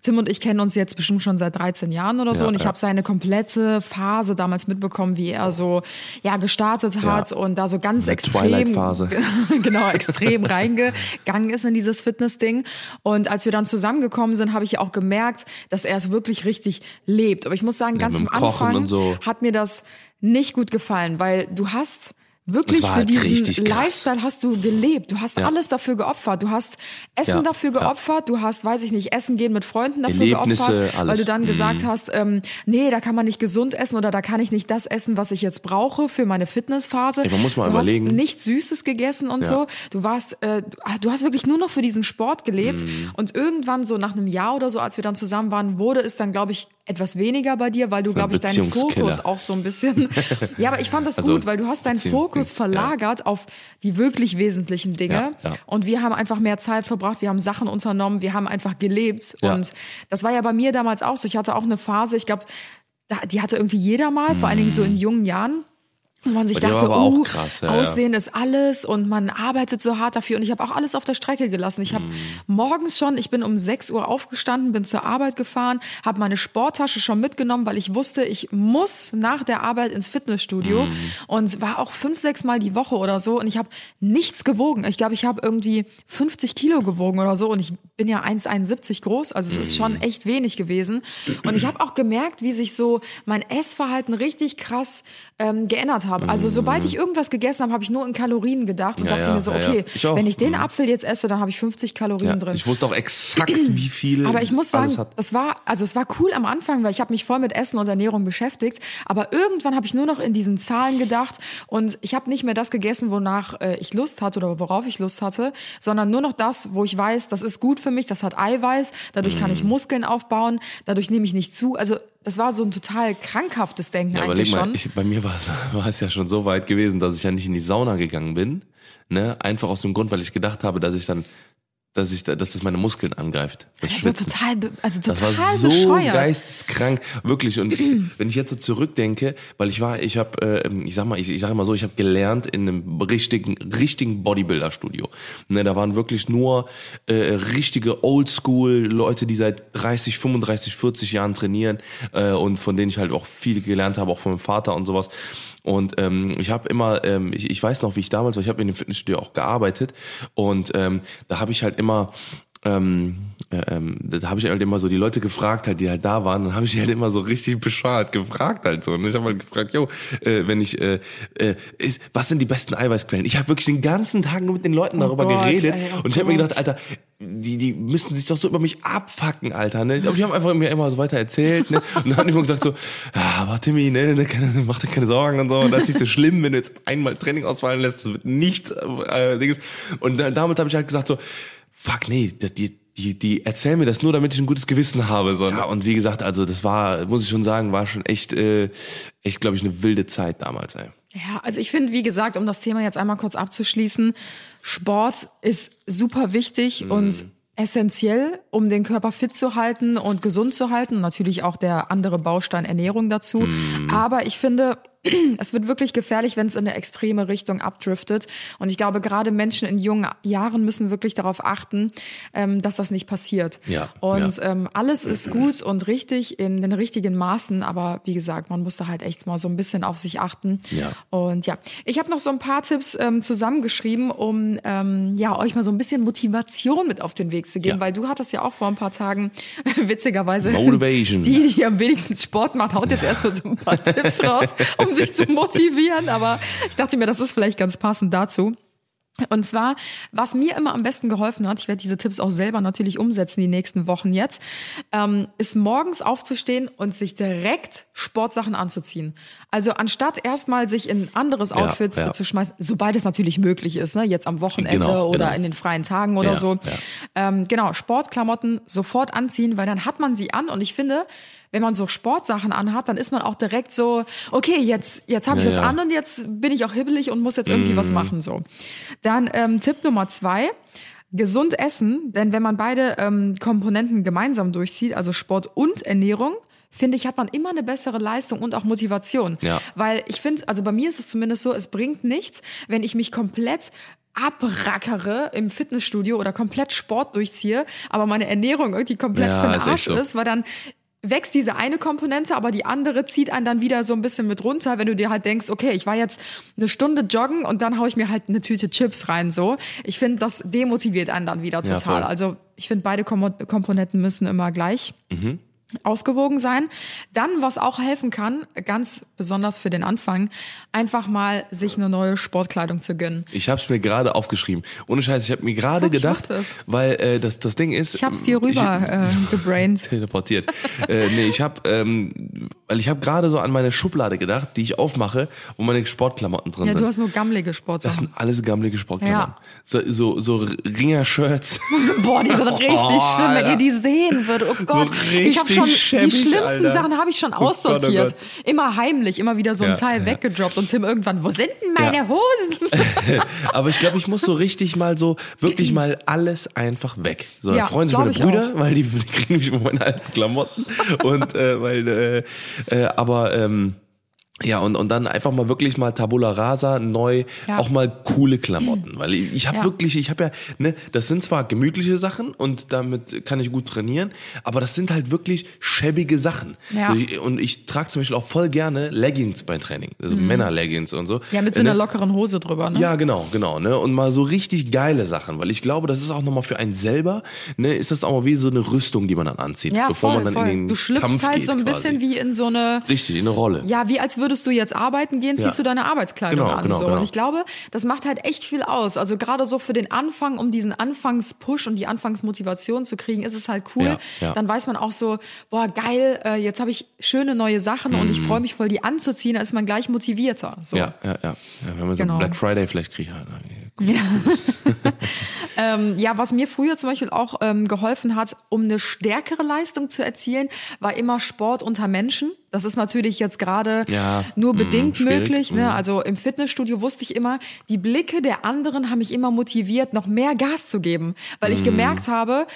Tim und ich kennen uns jetzt bestimmt schon seit 13 Jahren oder so Ja, und ich ja. habe seine komplette Phase damals mitbekommen, wie er so ja gestartet hat Ja. und da so ganz Eine extrem (laughs) genau, extrem reingegangen ist in dieses Fitness-Ding. Und als wir dann zusammengekommen sind, habe ich ja auch gemerkt, dass er es wirklich richtig lebt. Aber ich muss sagen, ganz am Anfang so. hat mir das nicht gut gefallen, weil du hast wirklich für halt diesen. Lifestyle hast du gelebt. Du hast Ja. alles dafür geopfert. Du hast Essen Ja, dafür geopfert. Du hast, weiß ich nicht, Essen gehen mit Freunden dafür Erlebnisse, geopfert, weil alles. du dann gesagt hast, ähm, nee, da kann man nicht gesund essen oder da kann ich nicht das essen, was ich jetzt brauche für meine Fitnessphase. Ey, man muss mal du überlegen. Hast nichts Süßes gegessen und Ja. so. Du warst, äh, du hast wirklich nur noch für diesen Sport gelebt. Mhm. Und irgendwann so nach einem Jahr oder so, als wir dann zusammen waren, wurde es dann, glaube ich, etwas weniger bei dir, weil du, glaube ich, deinen. Fokus auch so ein bisschen. (laughs) ja, aber ich fand das Also, gut, weil du hast deinen Beziehung- Fokus ja. verlagert auf die wirklich wesentlichen Dinge. Ja, ja. Und wir haben einfach mehr Zeit verbracht, wir haben Sachen unternommen, wir haben einfach gelebt. Ja. Und das war ja bei mir damals auch so. Ich hatte auch eine Phase, ich glaube, die hatte irgendwie jeder mal, vor allen Dingen so in jungen Jahren. Wo man sich Bei dachte, aber uh, krass, ja, ja. Aussehen ist alles und man arbeitet so hart dafür und ich habe auch alles auf der Strecke gelassen. Ich habe Mhm. morgens schon, ich bin um 6 Uhr aufgestanden, bin zur Arbeit gefahren, habe meine Sporttasche schon mitgenommen, weil ich wusste, ich muss nach der Arbeit ins Fitnessstudio Mhm. und war auch fünf, sechs Mal die Woche oder so und ich habe nichts gewogen. Ich glaube, ich habe irgendwie 50 Kilo gewogen oder so und ich bin ja 1,71 groß, also es ist schon Mhm. echt wenig gewesen. Und ich habe auch gemerkt, wie sich so mein Essverhalten richtig krass ähm, geändert habe. Also sobald ich irgendwas gegessen habe, habe ich nur in Kalorien gedacht und Mhm. Ja, dachte ja, mir so, ja, ja. okay, Ich wenn ich den Mhm. Apfel jetzt esse, dann habe ich 50 Kalorien drin. ich wusste auch exakt, (clears throat) wie viel Aber ich muss sagen, das war, also es war cool am Anfang, weil ich habe mich voll mit Essen und Ernährung beschäftigt. Aber irgendwann habe ich nur noch in diesen Zahlen gedacht und ich habe nicht mehr das gegessen, wonach äh, ich Lust hatte oder worauf ich Lust hatte, sondern nur noch das, wo ich weiß, das ist gut für mich, das hat Eiweiß, dadurch kann Mhm. ich Muskeln aufbauen, dadurch nehme ich nicht zu. Also das war so ein total krankhaftes Denken Ja, eigentlich mal, schon. ich, bei mir war es, (laughs) war es ja schon so weit gewesen, dass ich ja nicht in die Sauna gegangen bin. Ne? Einfach aus dem Grund, weil ich gedacht habe, dass ich dann, dass ich, da- dass das meine Muskeln angreift. Das das ist ja Schwitzen. total, also Das total war so bescheuert. geisteskrank, wirklich. Und (clears throat) wenn ich jetzt so zurückdenke, weil ich war, ich habe, äh, ich sag mal, ich, ich sage mal so, ich habe gelernt in einem richtigen, richtigen Bodybuilder-Studio. Ne, da waren wirklich nur äh, richtige Oldschool-Leute, die seit 30, 35, 40 Jahren trainieren äh, und von denen ich halt auch viel gelernt habe, auch von meinem Vater und sowas. Und ähm, ich habe immer, ähm, ich, ich weiß noch, wie ich damals, weil ich habe in dem Fitnessstudio auch gearbeitet. Und ähm, da habe ich halt immer ähm, äh, ähm, da habe ich halt immer so die Leute gefragt, halt, die halt da waren, und habe ich die halt immer so richtig bescheuert gefragt halt so. Und ich habe halt gefragt, yo, äh, wenn ich, äh, äh, ist, was sind die besten Eiweißquellen? Ich habe wirklich den ganzen Tag nur mit den Leuten darüber Oh Gott, geredet ey, oh und ich habe mir gedacht, Alter, die, die müssten sich doch so über mich abfacken, Alter. Ne? Aber die haben einfach mir immer so weiter erzählt, ne? Und dann haben die immer gesagt so, ja, aber Timmy, ne, ne mach dir keine Sorgen und so. Und das ist nicht so schlimm, wenn du jetzt einmal Training ausfallen lässt, das wird nichts. Äh, und dann, damit habe ich halt gesagt so, fuck, nee, die, die, die, erzählen mir das nur, damit ich ein gutes Gewissen habe. So. Ja, und wie gesagt, also das war, muss ich schon sagen, war schon echt, äh, echt, glaube ich, eine wilde Zeit damals, ey. Ja, also ich finde, wie gesagt, um das Thema jetzt einmal kurz abzuschließen, Sport ist super wichtig und essentiell, um den Körper fit zu halten und gesund zu halten. Natürlich auch der andere Baustein Ernährung dazu. Aber ich finde, es wird wirklich gefährlich, wenn es in eine extreme Richtung abdriftet. Und ich glaube, gerade Menschen in jungen Jahren müssen wirklich darauf achten, ähm, dass das nicht passiert. Ja, Und ja. Ähm, alles ist gut und richtig in den richtigen Maßen, aber wie gesagt, man muss da halt echt mal so ein bisschen auf sich achten. Ja. Und ja, ich habe noch so ein paar Tipps ähm, zusammengeschrieben, um ähm, ja euch mal so ein bisschen Motivation mit auf den Weg zu geben, Ja. weil du hattest ja auch vor ein paar Tagen witzigerweise Motivation. (laughs) die, die am wenigsten Sport macht, haut jetzt erstmal so ein paar (laughs) Tipps raus, um sich zu motivieren. Aber ich dachte mir, das ist vielleicht ganz passend dazu. Und zwar, was mir immer am besten geholfen hat, ich werde diese Tipps auch selber natürlich umsetzen die nächsten Wochen jetzt, ähm, ist morgens aufzustehen und sich direkt Sportsachen anzuziehen. Also anstatt erstmal sich in anderes Ja, Outfits ja. äh, zu schmeißen, sobald es natürlich möglich ist, ne, jetzt am Wochenende Genau, oder genau. in den freien Tagen oder Ja, so. ja. Ähm, genau, Sportklamotten sofort anziehen, weil dann hat man sie an und ich finde, wenn man so Sportsachen anhat, dann ist man auch direkt so, okay, jetzt, jetzt habe ich Ja, das ja. an und jetzt bin ich auch hibbelig und muss jetzt irgendwie was machen. so. Dann ähm, Tipp Nummer zwei. Gesund essen, denn wenn man beide ähm, Komponenten gemeinsam durchzieht, also Sport und Ernährung, finde ich, hat man immer eine bessere Leistung und auch Motivation. Ja. Weil ich finde, also bei mir ist es zumindest so, es bringt nichts, wenn ich mich komplett abrackere im Fitnessstudio oder komplett Sport durchziehe, aber meine Ernährung irgendwie komplett Ja, für den ist Arsch so. ist, weil dann wächst diese eine Komponente, aber die andere zieht einen dann wieder so ein bisschen mit runter, wenn du dir halt denkst, okay, ich war jetzt eine Stunde joggen und dann hau ich mir halt eine Tüte Chips rein, so. Ich finde, das demotiviert einen dann wieder Ja, total. voll. also ich finde, beide Kom Komponenten müssen immer gleich Mhm. Ausgewogen sein. Dann, was auch helfen kann, ganz besonders für den Anfang, einfach mal sich eine neue Sportkleidung zu gönnen. Ich habe es mir gerade aufgeschrieben. Ohne Scheiß, ich habe mir gerade ich gedacht, es. weil äh, das das Ding ist, Ich hab's dir rüber äh, gebraint. (laughs) teleportiert. äh, nee, ich habe, ähm, weil ich habe gerade so an meine Schublade gedacht, die ich aufmache, wo meine Sportklamotten drin Ja, sind. du hast nur gammelige das Sportsachen. sind alles gammelige Sportklamotten. Ja. So, so, so Ringer-Shirts. (laughs) Boah, die sind richtig Oh, schlimm, wenn ihr die sehen würdet. Oh Gott, ich habe schon die schäbig, schlimmsten Alter. Sachen habe ich schon Gott, oh aussortiert. Gott. Immer heimlich, immer wieder so ein Ja, Teil ja. weggedroppt und Tim irgendwann, wo sind denn meine Ja. Hosen? (laughs) Aber ich glaube, ich muss so richtig mal so, wirklich mal alles einfach weg. So, Ja, freuen sich meine Brüder, weil die, die kriegen mich immer meine alten Klamotten. und äh, weil, äh, äh, aber ähm, ja, und, und dann einfach mal wirklich mal Tabula Rasa, neu, Ja. auch mal coole Klamotten. Weil ich, ich habe Ja. wirklich, ich habe ja, ne, das sind zwar gemütliche Sachen und damit kann ich gut trainieren, aber das sind halt wirklich schäbige Sachen. Ja. So, ich, und ich trage zum Beispiel auch voll gerne Leggings beim Training, also Männer-Leggings und so. Mhm. Ja, mit so Äh, ne? einer lockeren Hose drüber, ne? Ja, genau, genau, ne? Und mal so richtig geile Sachen, weil ich glaube, das ist auch nochmal für einen selber, ne, ist das auch mal wie so eine Rüstung, die man dann anzieht, Ja, bevor voll, man dann voll. in den Du schlüpfst Kampf halt geht so ein bisschen quasi. wie in so eine Richtig, in eine Rolle. Ja, wie als würdest du jetzt arbeiten gehen, ziehst Ja. du deine Arbeitskleidung Genau, an. genau, so. genau. Und ich glaube, das macht halt echt viel aus. Also gerade so für den Anfang, um diesen Anfangspush und die Anfangsmotivation zu kriegen, ist es halt cool. Ja, ja. Dann weiß man auch so, boah, geil, äh, jetzt habe ich schöne neue Sachen und ich freue mich voll, die anzuziehen, da ist man gleich motivierter. So. Mhm. Ja, ja, ja. wenn wir so Genau. Black Friday vielleicht kriegen. (laughs) Ähm, ja, was mir früher zum Beispiel auch ähm, geholfen hat, um eine stärkere Leistung zu erzielen, war immer Sport unter Menschen. Das ist natürlich jetzt gerade Ja, nur mm, bedingt schwierig, möglich. Ne? Also im Fitnessstudio wusste ich immer, die Blicke der anderen haben mich immer motiviert, noch mehr Gas zu geben, weil Mm. ich gemerkt habe,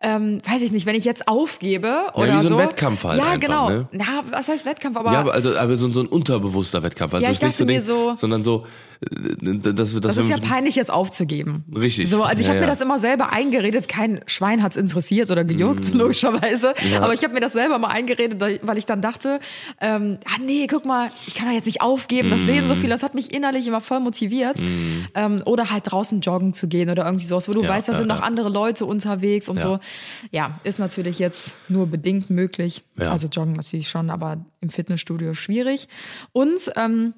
ähm, weiß ich nicht, wenn ich jetzt aufgebe oder wie so ein so. Wettkampf halt Ja, einfach, genau. ne? Ja, was heißt Wettkampf? Aber, Ja, aber, also, aber so, so ein unterbewusster Wettkampf. Also Ja, ist nicht so, Ding, so- sondern so, das, das, das ist ja peinlich, jetzt aufzugeben. Richtig. So, also ich Ja, habe mir ja. das immer selber eingeredet. Kein Schwein hat's interessiert oder gejuckt, Mm. logischerweise. Aber ich habe mir das selber mal eingeredet, weil ich dann dachte, ähm, ah nee, guck mal, ich kann doch jetzt nicht aufgeben. Das sehen so Mm. viele. Das hat mich innerlich immer voll motiviert. Ähm, oder halt draußen joggen zu gehen oder irgendwie sowas, wo du Ja, weißt, da ja, sind noch ja. andere Leute unterwegs und Ja. so. Ja, ist natürlich jetzt nur bedingt möglich. Ja. Also joggen natürlich schon, aber im Fitnessstudio schwierig. Und ähm,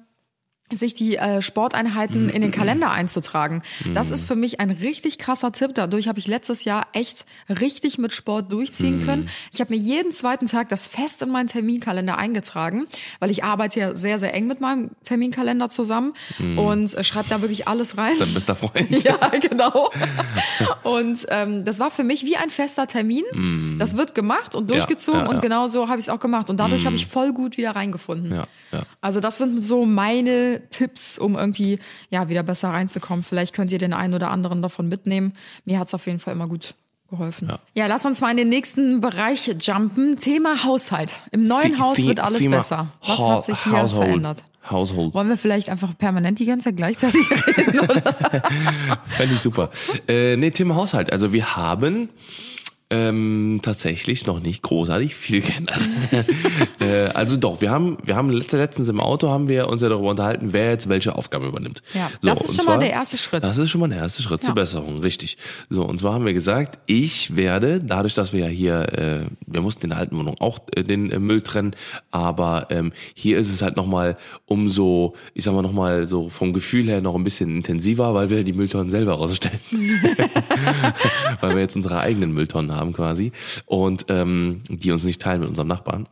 sich die äh, Sporteinheiten in den Kalender einzutragen. Das ist für mich ein richtig krasser Tipp. Dadurch habe ich letztes Jahr echt richtig mit Sport durchziehen können. Ich habe mir jeden zweiten Tag das fest in meinen Terminkalender eingetragen, weil ich arbeite ja sehr, sehr eng mit meinem Terminkalender zusammen und äh, schreibe da wirklich alles rein. Dein bester Freund. (laughs) Ja, genau. Und ähm, das war für mich wie ein fester Termin. Das wird gemacht und durchgezogen ja, ja. und genau so habe ich es auch gemacht. Und dadurch habe ich voll gut wieder reingefunden. Ja, ja. Also das sind so meine Tipps, um irgendwie ja wieder besser reinzukommen. Vielleicht könnt ihr den einen oder anderen davon mitnehmen. Mir hat's auf jeden Fall immer gut geholfen. Ja. Ja. lass uns mal in den nächsten Bereich jumpen. Thema Haushalt. Im neuen The- Haus wird alles Thema besser. Was Ha- hat sich hier Household. verändert? Household. Wollen wir vielleicht einfach permanent die ganze Zeit gleichzeitig (laughs) reden? (laughs) Fände ich super. Äh, nee, Thema Haushalt. Also wir haben ähm, tatsächlich noch nicht großartig viel (laughs) geändert. äh, also doch, wir haben, wir haben letztens im Auto haben wir uns ja darüber unterhalten, wer jetzt welche Aufgabe übernimmt. Ja, So, das ist schon mal der erste Schritt. Das ist schon mal der erste Schritt zur Ja. Besserung, richtig. So, und zwar haben wir gesagt, ich werde, dadurch, dass wir ja hier, äh, wir mussten in der alten Wohnung auch äh, den äh, Müll trennen, aber ähm, hier ist es halt nochmal umso, ich sag mal nochmal so vom Gefühl her noch ein bisschen intensiver, weil wir die Mülltonnen selber rausstellen (laughs) (laughs) weil wir jetzt unsere eigenen Mülltonnen haben quasi und ähm, die uns nicht teilen mit unserem Nachbarn.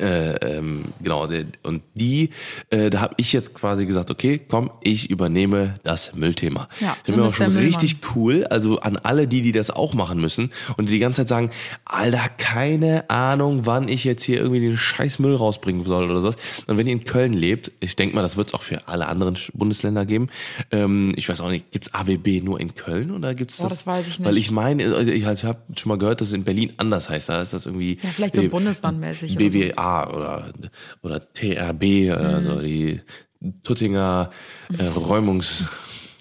Äh, ähm, genau, und die, äh, da habe ich jetzt quasi gesagt, okay, komm, ich übernehme das Müllthema. Ja, Sind wir auch zumindest der schon richtig cool, also an alle die, die das auch machen müssen und die die ganze Zeit sagen, Alter, keine Ahnung, wann ich jetzt hier irgendwie den scheiß Müll rausbringen soll oder sowas. Und wenn ihr in Köln lebt, ich denke mal, das wird es auch für alle anderen Bundesländer geben. Ähm, ich weiß auch nicht, gibt's AWB nur in Köln oder gibt's das? das weiß ich Weil nicht. ich meine, also ich habe schon mal gehört, dass es in Berlin anders heißt. Da ist das irgendwie Ja, vielleicht so B- bundeslandmäßig oder BWA oder oder TRB oder Mhm. so die Tuttinger äh, Räumungs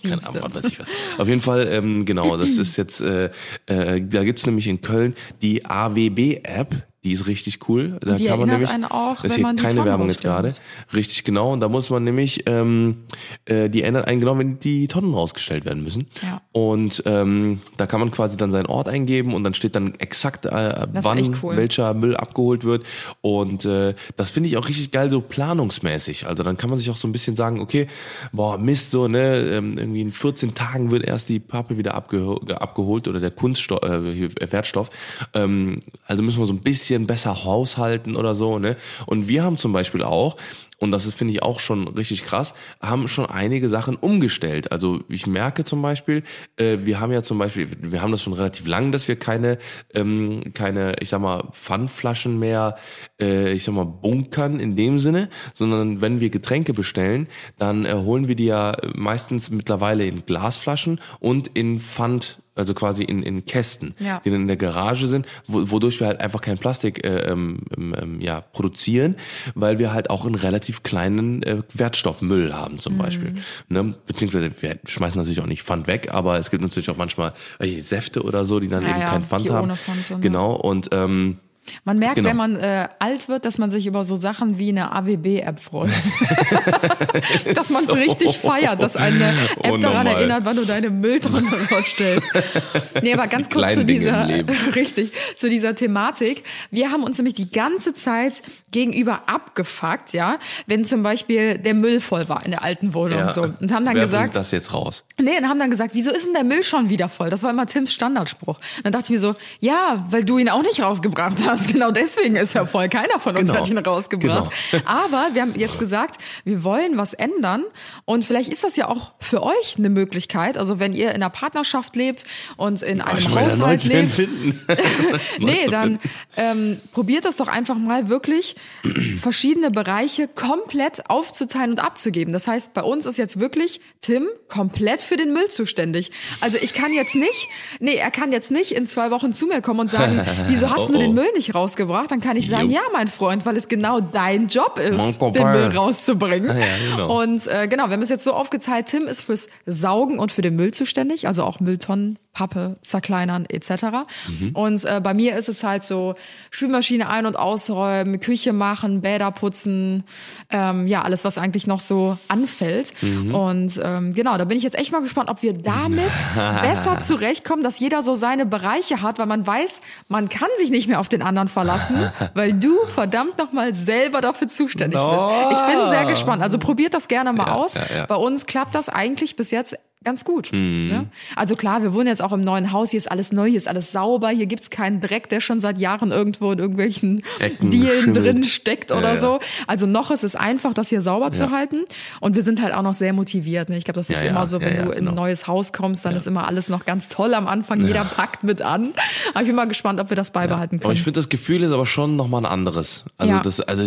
keine. Ahnung, was weiß ich was. Auf jeden Fall, ähm, genau, das ist jetzt, äh, äh, da gibt's nämlich in Köln die AWB-App, die ist richtig cool. Da die kann man nämlich, einen auch, das ist hier keine Werbung jetzt gerade, muss. richtig genau. Und da muss man nämlich, ähm, äh, die erinnert einen genau, wenn die Tonnen rausgestellt werden müssen. Ja. Und ähm, da kann man quasi dann seinen Ort eingeben und dann steht dann exakt, äh, Das wann cool. welcher Müll abgeholt wird. Und äh, das finde ich auch richtig geil, so planungsmäßig. Also dann kann man sich auch so ein bisschen sagen, okay, boah, Mist, so, ne, ähm, irgendwie in 14 Tagen wird erst die Pappe wieder abgeho abgeholt oder der Kunststoff, äh, äh, Wertstoff. Ähm, also müssen wir so ein bisschen besser haushalten oder so, ne? Und wir haben zum Beispiel auch, und das finde ich, auch schon richtig krass, haben schon einige Sachen umgestellt. Also ich merke zum Beispiel, äh, wir haben ja zum Beispiel, wir haben das schon relativ lang, dass wir keine, ähm, keine, ich sag mal, Pfandflaschen mehr, äh, ich sag mal, bunkern in dem Sinne, sondern wenn wir Getränke bestellen, dann äh, holen wir die ja meistens mittlerweile in Glasflaschen und in Pfand also quasi in, in Kästen, Ja. die dann in der Garage sind, wo, wodurch wir halt einfach kein Plastik äh, ähm, ähm, ja, produzieren, weil wir halt auch einen relativ kleinen äh, Wertstoffmüll haben Mhm. zum Beispiel. Ne? Beziehungsweise wir schmeißen natürlich auch nicht Pfand weg, aber es gibt natürlich auch manchmal welche Säfte oder so, die dann Ja, eben ja, kein Pfand haben. Pfand sind, genau, und ähm, Man merkt, Genau. wenn man äh, alt wird, dass man sich über so Sachen wie eine AWB-App freut. (laughs) dass man es So. richtig feiert, dass eine App Oh, daran erinnert, wann du deine Mülltonne rausstellst. Nee, aber ganz kurz zu dieser, (laughs) richtig, zu dieser Thematik. Wir haben uns nämlich die ganze Zeit gegenüber abgefuckt, ja, wenn zum Beispiel der Müll voll war in der alten Wohnung ja, so. Und haben dann wer gesagt, das jetzt raus? Nee, und haben dann gesagt, wieso ist denn der Müll schon wieder voll? Das war immer Tims Standardspruch. Dann dachte ich mir so, ja, weil du ihn auch nicht rausgebracht hast. Genau deswegen ist er voll. Keiner von uns Genau. hat ihn rausgebracht. (laughs) Aber wir haben jetzt gesagt, wir wollen was ändern. Und vielleicht ist das ja auch für euch eine Möglichkeit. Also wenn ihr in einer Partnerschaft lebt und in einem Ich meine, Haushalt 19 lebt. finden. (laughs) (laughs) Nee, 19 dann ähm, probiert das doch einfach mal wirklich (clears throat) verschiedene Bereiche komplett aufzuteilen und abzugeben. Das heißt, bei uns ist jetzt wirklich Tim komplett für den Müll zuständig. Also ich kann jetzt nicht, nee, er kann jetzt nicht in zwei Wochen zu mir kommen und sagen, wieso hast Oh, du den oh. Müll nicht rausgebracht? Dann kann ich sagen, Jo. ja, mein Freund, weil es genau dein Job ist, den Müll rauszubringen. Ja, genau. Und äh, genau, wir haben es jetzt so aufgeteilt, Tim ist fürs Saugen und für den Müll zuständig, also auch Mülltonnen, Pappe, zerkleinern etc. Mhm. Und äh, bei mir ist es halt so Spülmaschine ein- und ausräumen, Küche machen, Bäder putzen, ähm, ja, alles, was eigentlich noch so anfällt. Mhm. Und ähm, genau, da bin ich jetzt echt mal gespannt, ob wir damit (laughs) besser zurechtkommen, dass jeder so seine Bereiche hat, weil man weiß, man kann sich nicht mehr auf den anderen verlassen, (laughs) weil du verdammt nochmal selber dafür zuständig bist. Ich bin sehr gespannt. Also probiert das gerne mal Ja, aus. ja, ja. Bei uns klappt das eigentlich bis jetzt ganz gut. Mhm. Ne? Also klar, wir wohnen jetzt auch im neuen Haus, hier ist alles neu, hier ist alles sauber, hier gibt's keinen Dreck, der schon seit Jahren irgendwo in irgendwelchen Ecken Dielen schimmelt. drin steckt oder ja. so. Also noch ist es einfach, das hier sauber zu Ja. halten. Und wir sind halt auch noch sehr motiviert. Ne? Ich glaube, das ist Ja, immer so, wenn du in genau. ein neues Haus kommst, dann ist immer alles noch ganz toll am Anfang. Jeder packt mit an. Aber ich bin mal gespannt, ob wir das beibehalten Aber können. ich finde, das Gefühl ist aber schon nochmal ein anderes. Also das, also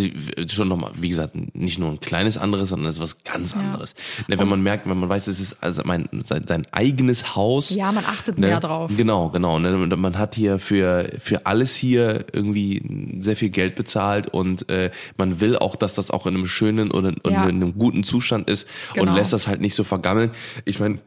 schon nochmal, wie gesagt, nicht nur ein kleines anderes, sondern es ist was ganz anderes. Ne, wenn man merkt, wenn man weiß, es ist, also mein, sein, sein eigenes Haus. Ja, man achtet ne? mehr drauf. Genau, genau. Ne? Man hat hier für, für alles hier irgendwie sehr viel Geld bezahlt und äh, man will auch, dass das auch in einem schönen oder in Ja. einem guten Zustand ist Genau. und lässt das halt nicht so vergammeln. Ich meine,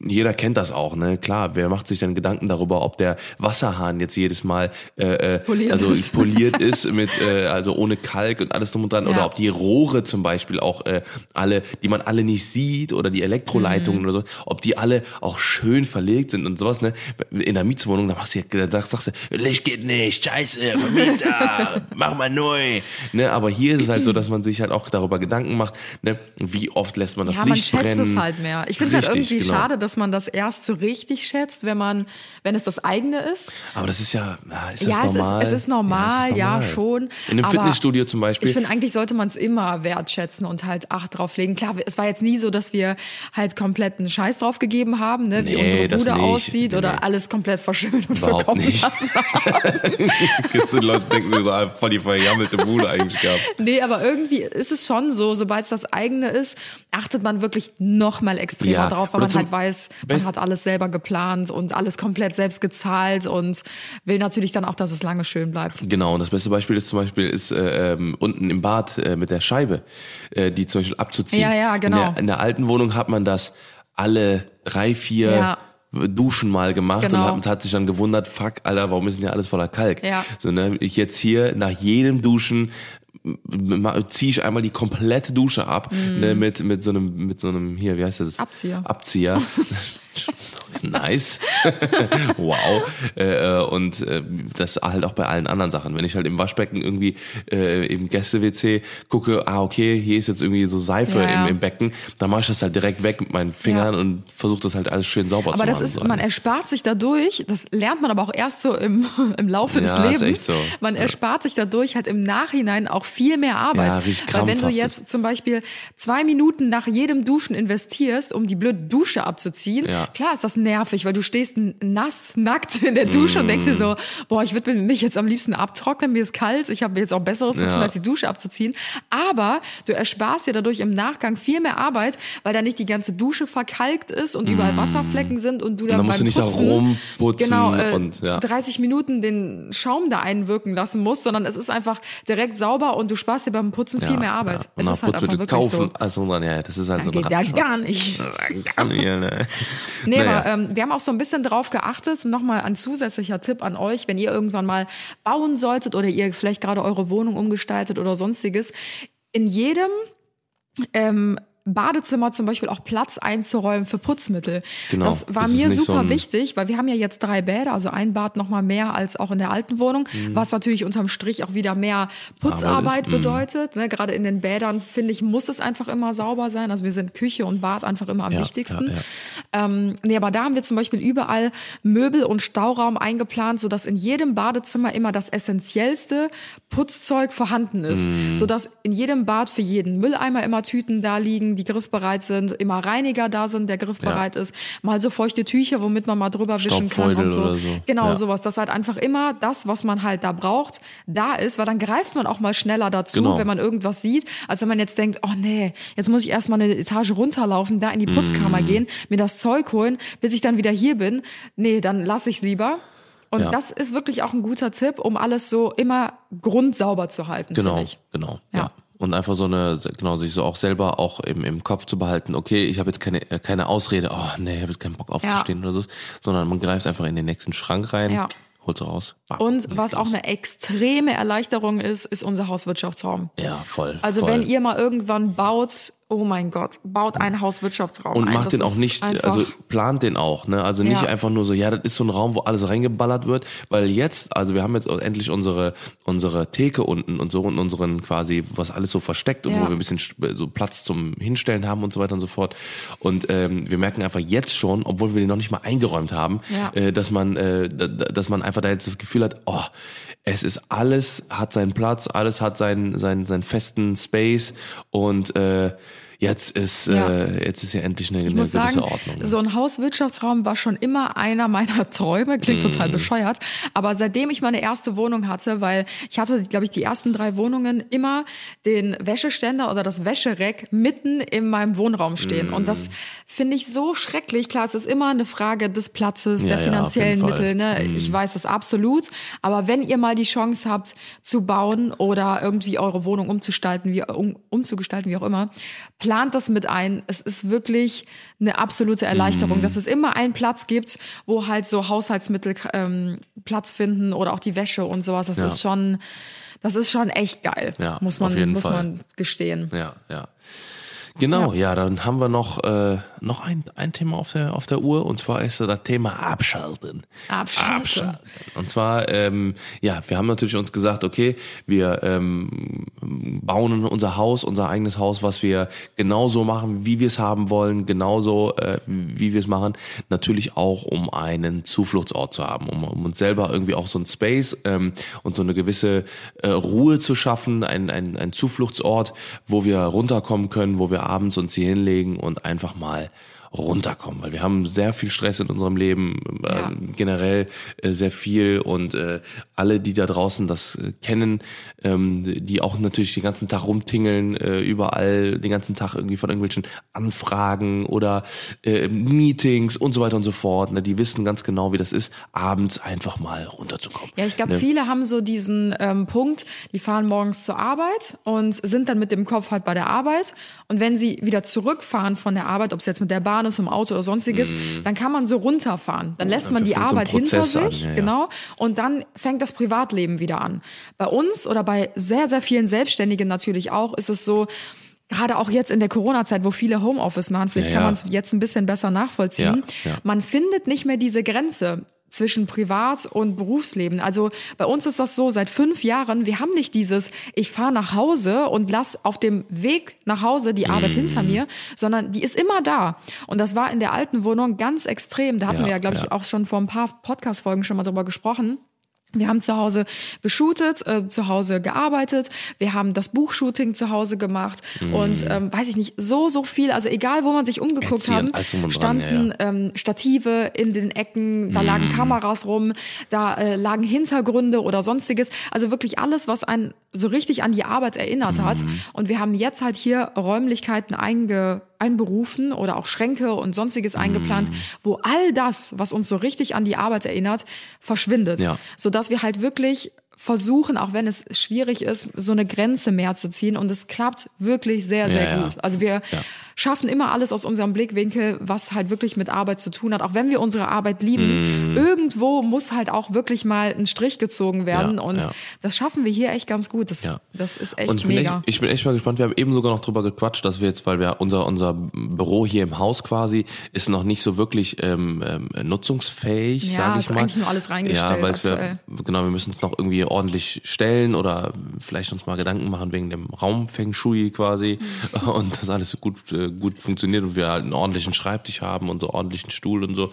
jeder kennt das auch, ne? Klar, wer macht sich dann Gedanken darüber, ob der Wasserhahn jetzt jedes Mal äh, äh, Poliert also ist. poliert (laughs) ist mit äh, also ohne Kalk und alles drum und dran Ja. oder ob die Rohre zum Beispiel auch äh, alle, die man alle nicht sieht oder die Elektroleitungen Mhm. oder so, ob die alle auch schön verlegt sind und sowas, ne? In der Mietswohnung, da machst du, ja- da sagst, du, Licht geht nicht, scheiße, Vermieter, (laughs) mach mal neu, ne? Aber hier ist es halt so, dass man sich halt auch darüber Gedanken macht, ne? Wie oft lässt man das Ja, man Licht schätzt brennen? es halt mehr. Ich finde es halt Richtig, irgendwie genau. schade, dass man das erst so richtig schätzt, wenn man, wenn es das eigene ist. Aber das ist ja, na, ist das Ja, es ist, normal? es ist normal, es ist ja, normal. schon. In einem aber Fitnessstudio zum Beispiel. Ich finde, eigentlich sollte man es immer wertschätzen und halt Acht drauf legen. Klar, es war jetzt nie so, dass wir halt komplett einen Scheiß drauf gegeben haben, ne, wie Nee, unsere Bude aussieht Nee, oder alles komplett verschönert und Überhaupt verkommen nicht. lassen. (laughs) Jetzt sind Leute denken so, ah, voll die verjammelte Bude eigentlich gehabt. Nee, aber irgendwie ist es schon so, sobald es das eigene ist, achtet man wirklich noch mal extremer Ja, drauf, weil oder man halt weiß, man hat alles selber geplant und alles komplett selbst gezahlt und will natürlich dann auch, dass es lange schön bleibt. Genau, und das beste Beispiel ist zum Beispiel ist äh, ähm, unten im Bad äh, mit der Scheibe, äh, die zum Beispiel abzuziehen. Ja, ja, genau. In der, in der alten Wohnung hat man das alle drei, vier Ja. Duschen mal gemacht Genau. und hat, hat sich dann gewundert, fuck, Alter, warum ist denn hier alles voller Kalk? Ja. So, ne, ich jetzt hier nach jedem Duschen ziehe ich einmal die komplette Dusche ab ne, mit mit so einem mit so einem hier wie heißt das Mhm. Abzieher. Abzieher (laughs) nice (laughs) wow äh, äh, und äh, das halt auch bei allen anderen Sachen wenn ich halt im Waschbecken irgendwie äh, im Gäste-WC gucke ah okay hier ist jetzt irgendwie so Seife Ja. Im, im Becken dann mache ich das halt direkt weg mit meinen Fingern Ja. und versuche das halt alles schön sauber zu Aber machen das ist, so. man erspart sich dadurch, das lernt man aber auch erst so im, (laughs) im Laufe des Ja, ist Lebens. echt so. Man erspart sich dadurch halt im Nachhinein auch viel mehr Arbeit. Ja, richtig Weil wenn du jetzt zum Beispiel zwei Minuten nach jedem Duschen investierst, um die blöde Dusche abzuziehen, klar ist das nervig, weil du stehst nass, nackt in der Dusche und denkst dir so, boah, ich würde mich jetzt am liebsten abtrocknen, mir ist kalt, ich habe jetzt auch Besseres zu Ja. tun, als die Dusche abzuziehen. Aber du ersparst dir dadurch im Nachgang viel mehr Arbeit, weil da nicht die ganze Dusche verkalkt ist und überall Wasserflecken sind und du dann dann musst beim du nicht da Putzen, rumputzen genau, äh, und, ja. 30 Minuten den Schaum da einwirken lassen musst, sondern es ist einfach direkt sauber und du sparst dir beim Putzen viel mehr Arbeit. Ja. Es Und nach ist halt einfach Putzmittel wirklich kaufen, so. also ja, das ist halt so Geht eine ja gar nicht. (laughs) Gar nicht, ne. Nee, aber ähm, wir haben auch so ein bisschen drauf geachtet. Nochmal ein zusätzlicher Tipp an euch, wenn ihr irgendwann mal bauen solltet oder ihr vielleicht gerade eure Wohnung umgestaltet oder sonstiges. In jedem ähm, Badezimmer zum Beispiel auch Platz einzuräumen für Putzmittel. Genau. Das war Das mir super so ein- wichtig, weil wir haben ja jetzt drei Bäder, also ein Bad noch mal mehr als auch in der alten Wohnung, Mhm. was natürlich unterm Strich auch wieder mehr Putzarbeit Arbeit ist, mhm. bedeutet. Ne, gerade in den Bädern, finde ich, muss es einfach immer sauber sein. Also wir sind Küche und Bad einfach immer am Ja, wichtigsten. ja, ja. Ähm, nee, aber da haben wir zum Beispiel überall Möbel und Stauraum eingeplant, sodass in jedem Badezimmer immer das essentiellste Putzzeug vorhanden ist. Mhm. Sodass in jedem Bad für jeden Mülleimer immer Tüten da liegen, die griffbereit sind, immer Reiniger da sind, der griffbereit ist, mal so feuchte Tücher, womit man mal drüber wischen kann und so. so. Genau, Ja. sowas. Dass halt einfach immer das, was man halt da braucht, da ist, weil dann greift man auch mal schneller dazu, Genau. wenn man irgendwas sieht, als wenn man jetzt denkt, oh nee, jetzt muss ich erstmal eine Etage runterlaufen, da in die Putzkammer Mhm. gehen, mir das Zeug holen, bis ich dann wieder hier bin. Nee, dann lasse ich's lieber. Und Ja. das ist wirklich auch ein guter Tipp, um alles so immer grundsauber zu halten, Genau, genau, Ja. Ja. Und einfach so eine, genau, sich so auch selber auch im, im Kopf zu behalten, okay, ich habe jetzt keine, äh, keine Ausrede, oh nee, ich habe jetzt keinen Bock aufzustehen oder so, sondern man greift einfach in den nächsten Schrank rein, Ja. holt sie raus. bam, Und was auch los. eine extreme Erleichterung ist, ist unser Hauswirtschaftsraum. Ja, voll. Also voll. wenn ihr mal irgendwann baut, oh mein Gott, baut einen Hauswirtschaftsraum und ein. macht Das den auch nicht, also plant den auch, ne? Also nicht Ja. einfach nur so, ja, das ist so ein Raum, wo alles reingeballert wird, weil jetzt, also wir haben jetzt endlich unsere unsere Theke unten und so und unseren quasi, was alles so versteckt und Ja. wo wir ein bisschen so Platz zum Hinstellen haben und so weiter und so fort. Und ähm, wir merken einfach jetzt schon, obwohl wir den noch nicht mal eingeräumt haben, Ja. äh, dass man, äh, dass man einfach da jetzt das Gefühl hat, oh, es ist alles hat seinen Platz, alles hat seinen seinen seinen festen Space und äh, jetzt ist, Ja. äh, jetzt ist ja endlich eine, eine gewisse sagen, Ordnung. ne? so ein Hauswirtschaftsraum war schon immer einer meiner (laughs) Träume. Klingt total Mhm. bescheuert. Aber seitdem ich meine erste Wohnung hatte, weil ich hatte, glaube ich, die ersten drei Wohnungen immer den Wäscheständer oder das Wäschereck mitten in meinem Wohnraum stehen. Und Mhm. das finde ich so schrecklich. Klar, es ist immer eine Frage des Platzes, Ja, der ja, finanziellen. Mhm. Mittel. Ne? Ich weiß das absolut. Aber wenn ihr mal die Chance habt zu bauen oder irgendwie eure Wohnung umzugestalten, wie, um, umzugestalten, wie auch immer, plant das mit ein. Es ist wirklich eine absolute Erleichterung, Mhm. dass es immer einen Platz gibt, wo halt so Haushaltsmittel ähm, Platz finden oder auch die Wäsche und sowas. Das Ja. ist schon, das ist schon echt geil, Ja, muss man, muss Fall. man gestehen. Ja, ja. Genau, ja, dann haben wir noch, äh, noch ein, ein Thema auf der, auf der Uhr und zwar ist das Thema Abschalten. Abschalten. Und zwar, ähm, ja, wir haben natürlich uns gesagt, okay, wir ähm, bauen unser Haus, unser eigenes Haus, was wir genauso machen, wie wir es haben wollen, genauso äh, wie wir es machen, natürlich auch um einen Zufluchtsort zu haben, um, um uns selber irgendwie auch so ein Space ähm, und so eine gewisse äh, Ruhe zu schaffen, ein, ein, ein Zufluchtsort, wo wir runterkommen können, wo wir abends uns hier hinlegen und einfach mal runterkommen, weil wir haben sehr viel Stress in unserem Leben, äh, Ja. generell äh, sehr viel und äh, alle, die da draußen das äh, kennen, ähm, die auch natürlich den ganzen Tag rumtingeln, äh, überall den ganzen Tag irgendwie von irgendwelchen Anfragen oder äh, Meetings und so weiter und so fort, ne, die wissen ganz genau, wie das ist, abends einfach mal runterzukommen. Ja, ich glaube, ne? viele haben so diesen ähm, Punkt, die fahren morgens zur Arbeit und sind dann mit dem Kopf halt bei der Arbeit. Und wenn sie wieder zurückfahren von der Arbeit, ob es jetzt mit der Bahn ist, im Auto oder sonstiges, dann kann man so runterfahren. Dann lässt man die fängt so Arbeit hinter Prozess an, sich, ja, ja. genau. Und dann fängt das Privatleben wieder an. Bei uns oder bei sehr, sehr vielen Selbstständigen natürlich auch, ist es so, Gerade auch jetzt in der Corona-Zeit, wo viele Homeoffice machen, vielleicht Ja, kann man es jetzt ein bisschen besser nachvollziehen. Ja, ja. Man findet nicht mehr diese Grenze zwischen Privat- und Berufsleben. Also bei uns ist das so, seit fünf Jahren, wir haben nicht dieses, ich fahre nach Hause und lass auf dem Weg nach Hause die Arbeit hinter mir, sondern die ist immer da. Und das war in der alten Wohnung ganz extrem. Da hatten Ja, wir ja, glaube ich, ja. auch schon vor ein paar Podcast-Folgen schon mal drüber gesprochen. Wir haben zu Hause geshootet, äh, zu Hause gearbeitet, wir haben das Buchshooting zu Hause gemacht. Mhm. und ähm, weiß ich nicht, so, so viel, also egal wo man sich umgeguckt hat, und dran, ja, standen ähm, Stative in den Ecken, da lagen Mhm. Kameras rum, da äh, lagen Hintergründe oder sonstiges, also wirklich alles, was einen so richtig an die Arbeit erinnert hat. Mhm. und wir haben jetzt halt hier Räumlichkeiten einge einberufen oder auch Schränke und sonstiges eingeplant, Mhm. wo all das, was uns so richtig an die Arbeit erinnert, verschwindet. Ja. Sodass wir halt wirklich versuchen, auch wenn es schwierig ist, so eine Grenze mehr zu ziehen. Und es klappt wirklich sehr, sehr Ja, gut. Also wir Ja. Schaffen immer alles aus unserem Blickwinkel, was halt wirklich mit Arbeit zu tun hat. Auch wenn wir unsere Arbeit lieben, irgendwo muss halt auch wirklich mal ein Strich gezogen werden. Ja, und ja. das schaffen wir hier echt ganz gut. Das, Ja. das ist echt ich bin, mega. echt, ich bin echt mal gespannt. Wir haben eben sogar noch drüber gequatscht, dass wir jetzt, weil wir unser unser Büro hier im Haus quasi ist noch nicht so wirklich ähm, ähm, nutzungsfähig, Ja, sage ich ist mal. eigentlich nur alles reingestellt Ja, weil aktuell. wir genau, wir müssen es noch irgendwie ordentlich stellen oder vielleicht uns mal Gedanken machen wegen dem Raum Feng Shui quasi Mhm. (laughs) und das alles so gut äh, gut funktioniert und wir halt einen ordentlichen Schreibtisch haben und so ordentlichen Stuhl und so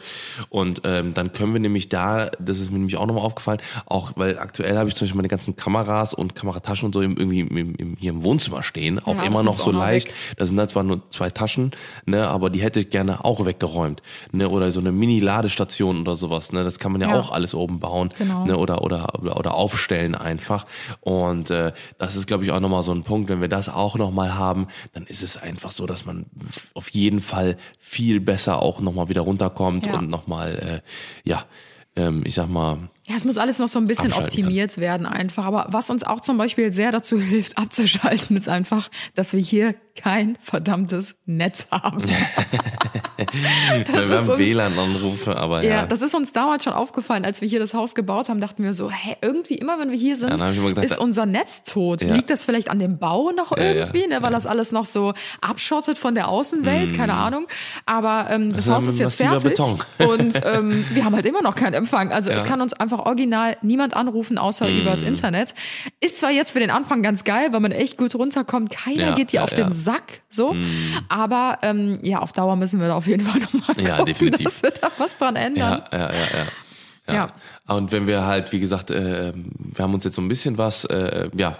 und ähm, dann können wir nämlich da, das ist mir nämlich auch nochmal aufgefallen, auch weil aktuell habe ich zum Beispiel meine ganzen Kameras und Kamerataschen und so im, irgendwie im, im, hier im Wohnzimmer stehen, auch Ja, immer das noch so noch leicht. weg. Da sind halt zwar nur zwei Taschen, ne, aber die hätte ich gerne auch weggeräumt, ne, oder so eine Mini-Ladestation oder sowas, ne, das kann man ja, Ja. auch alles oben bauen, Genau. ne, oder oder oder, oder aufstellen einfach. Und äh, das ist, glaube ich, auch nochmal so ein Punkt. Wenn wir das auch nochmal haben, dann ist es einfach so, dass man f- auf jeden Fall viel besser auch nochmal wieder runterkommt Ja. und nochmal, äh, ja, ähm, ich sag mal, Ja, es muss alles noch so ein bisschen optimiert werden einfach. Aber was uns auch zum Beispiel sehr dazu hilft, (laughs) abzuschalten, ist einfach, dass wir hier kein verdammtes Netz haben. (laughs) wir haben WLAN-Anrufe, aber Ja, ja. das ist uns damals schon aufgefallen, als wir hier das Haus gebaut haben, dachten wir so, hä, irgendwie immer, wenn wir hier sind, immer gedacht, ist unser Netz tot. Ja. Liegt das vielleicht an dem Bau noch Ja, ja. irgendwie, ne, weil das alles noch so abschottet von der Außenwelt, keine Ahnung. Aber ähm, das ist Haus ist jetzt fertig Beton. und (laughs) ähm, wir haben halt immer noch keinen Empfang. Also es Ja. kann uns einfach original niemand anrufen, außer Mhm. übers Internet. Ist zwar jetzt für den Anfang ganz geil, weil man echt gut runterkommt. Keiner Ja, geht dir ja, auf ja. Den Sack, so. Aber ähm, ja, auf Dauer müssen wir da auf jeden Fall nochmal Ja, gucken, (laughs) definitiv. dass wir da was dran ändern. Ja, ja, ja, ja. Ja. Ja. Und wenn wir halt, wie gesagt, äh, wir haben uns jetzt so ein bisschen was, äh, ja,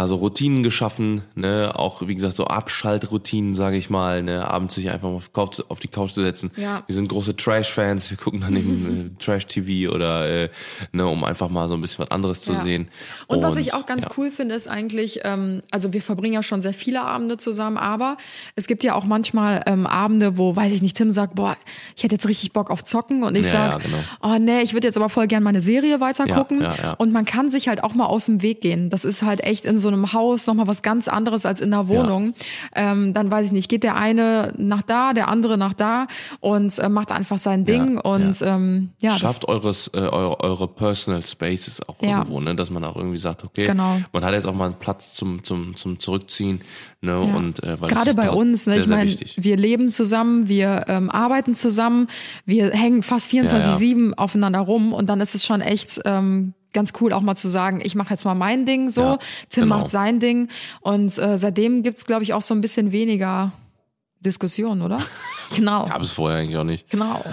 Also Routinen geschaffen, ne, auch wie gesagt so Abschaltroutinen, sage ich mal, ne, abends sich einfach auf, Couch, auf die Couch zu setzen. Ja. Wir sind große Trash-Fans, wir gucken dann eben äh, (laughs) Trash-TV oder äh, ne, um einfach mal so ein bisschen was anderes zu Ja. sehen. Und, was ich auch ganz ja. cool finde, ist eigentlich, ähm, also wir verbringen ja schon sehr viele Abende zusammen, aber es gibt ja auch manchmal ähm, Abende, wo, weiß ich nicht, Tim sagt, boah, ich hätte jetzt richtig Bock auf Zocken und ich Ja, sag, genau. oh nee, ich würde jetzt aber voll gern meine Serie weiter gucken. Und man kann sich halt auch mal aus dem Weg gehen. Das ist halt echt in so einem Haus nochmal was ganz anderes als in der Wohnung. Ähm, dann weiß ich nicht, geht der eine nach da, der andere nach da und äh, macht einfach sein Ding Ja, und ja. ähm, ja, Schafft eures, äh, eure, eure Personal Spaces auch Ja. irgendwo, ne? dass man auch irgendwie sagt, okay, Genau. man hat jetzt auch mal einen Platz zum, zum, zum Zurückziehen. Ne? Ja. Und, äh, weil Gerade bei uns, ne? sehr, ich meine, wir leben zusammen, wir ähm, arbeiten zusammen, wir hängen fast 24-7 aufeinander rum und dann ist es schon echt ähm, ganz cool, auch mal zu sagen, ich mache jetzt mal mein Ding so, Ja, Tim genau. macht sein Ding und äh, seitdem gibt's glaube ich, auch so ein bisschen weniger Diskussion, oder? (laughs) genau. Gab es vorher eigentlich auch nicht. Genau.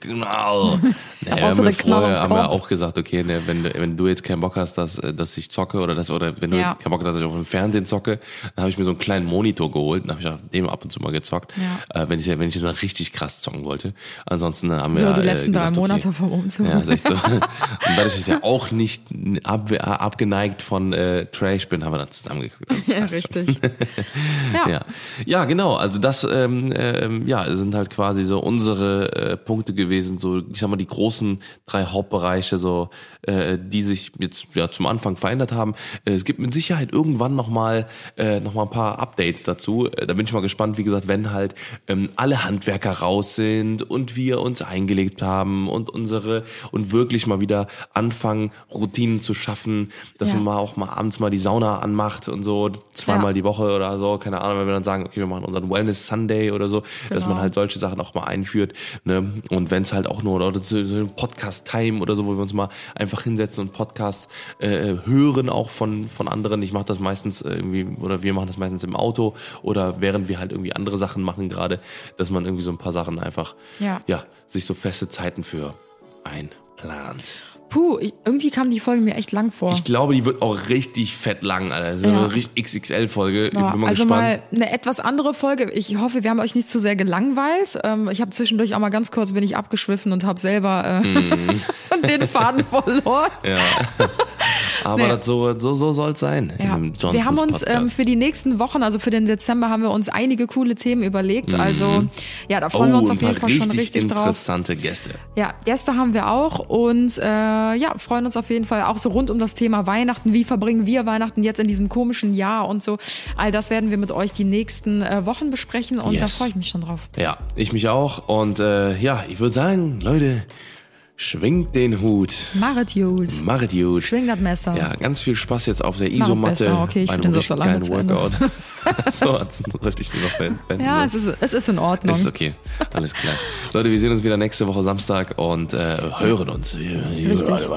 Genau. (laughs) Wir Außer haben Knall vorher haben wir auch gesagt, okay, ne, wenn, du- wenn du jetzt keinen Bock hast, dass, äh, dass ich zocke oder das oder wenn du Ja. keinen Bock hast, dass ich auf dem Fernsehen zocke, dann habe ich mir so einen kleinen Monitor geholt und habe ich auf dem ab und zu mal gezockt, Ja. äh, wenn ich wenn ich mal richtig krass zocken wollte. Ansonsten haben So wir die äh, letzten gesagt, drei okay, Monate vom Umzug. Ja, ist echt so. (laughs) Und dadurch, ich ja auch nicht ab, abgeneigt von äh, Trash bin, haben wir dann zusammengeguckt. Ja, richtig. (laughs) ja. Ja, ja, genau. Also das, ähm, ähm, ja, sind halt quasi so unsere äh, Punkte gewesen. So, ich sag mal, die großen drei Hauptbereiche, so, äh, die sich jetzt ja zum Anfang verändert haben. Äh, es gibt mit Sicherheit irgendwann noch mal, äh, noch mal ein paar Updates dazu. Äh, da bin ich mal gespannt. Wie gesagt, wenn halt ähm, alle Handwerker raus sind und wir uns eingelegt haben und unsere und wirklich mal wieder anfangen Routinen zu schaffen, dass Ja. man mal auch mal abends mal die Sauna anmacht und so zweimal Ja. die Woche oder so, keine Ahnung, wenn wir dann sagen, okay, wir machen unseren Wellness Sunday oder so, dass man Genau. halt solche Sachen auch mal einführt. Ne? Und wenn es halt auch nur oder so, so ein Podcast-Time oder so, wo wir uns mal einfach hinsetzen und Podcasts äh, hören, auch von, von anderen. Ich mache das meistens irgendwie, oder wir machen das meistens im Auto oder während wir halt irgendwie andere Sachen machen gerade, dass man irgendwie so ein paar Sachen einfach, Ja. ja sich so feste Zeiten für einplant. Puh, ich, irgendwie kam die Folge mir echt lang vor. Ich glaube, die wird auch richtig fett lang, Alter. Das ist Ja. eine richtig XXL-Folge. Ich Ja, bin mal also gespannt. mal eine etwas andere Folge. Ich hoffe, wir haben euch nicht zu sehr gelangweilt. Ähm, ich habe zwischendurch auch mal ganz kurz bin ich abgeschwiffen und habe selber äh, Mhm. (laughs) den Faden verloren. Ja. (laughs) Aber Nee. das so, so, so soll es sein. Ja. Wir haben uns ähm, für die nächsten Wochen, also für den Dezember, haben wir uns einige coole Themen überlegt. Also ja, da freuen wir oh, uns ein auf jeden Fall schon richtig drauf. interessante Gäste. Ja, Gäste haben wir auch und äh, ja, freuen uns auf jeden Fall auch so rund um das Thema Weihnachten. Wie verbringen wir Weihnachten jetzt in diesem komischen Jahr und so. All das werden wir mit euch die nächsten äh, Wochen besprechen und da Yes. freue ich mich schon drauf. Ja, ich mich auch. Und äh, ja, ich würde sagen, Leute, schwingt den Hut. Maret Jules. Machet gut. Schwing das Messer. Ja, ganz viel Spaß jetzt auf der Isomatte. okay, ich richtig so lange zu Ende. Workout. (laughs) so, jetzt trifft ich nur noch. Ja, es ist, es ist in Ordnung. Ist okay, alles klar. Leute, wir sehen uns wieder nächste Woche Samstag und äh, hören uns. Richtig.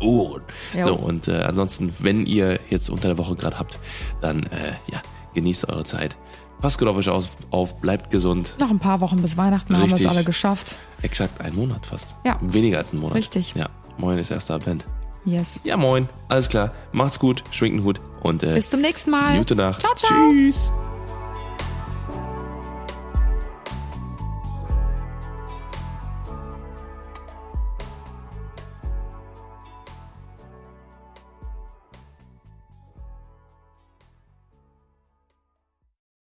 Ohren. So, und äh, ansonsten, wenn ihr jetzt unter der Woche gerade habt, dann äh, ja, genießt eure Zeit. Passt gut auf euch auf, auf bleibt gesund. Noch ein paar Wochen bis Weihnachten haben wir Richtig. es alle geschafft. Exakt ein Monat fast. Ja. Weniger als ein Monat. Richtig. Ja, moin ist erster Advent. Yes. Ja, moin. Alles klar. Macht's gut, schwingt den Hut und äh, Bis zum nächsten Mal. gute Nacht. Ciao, ciao. Tschüss.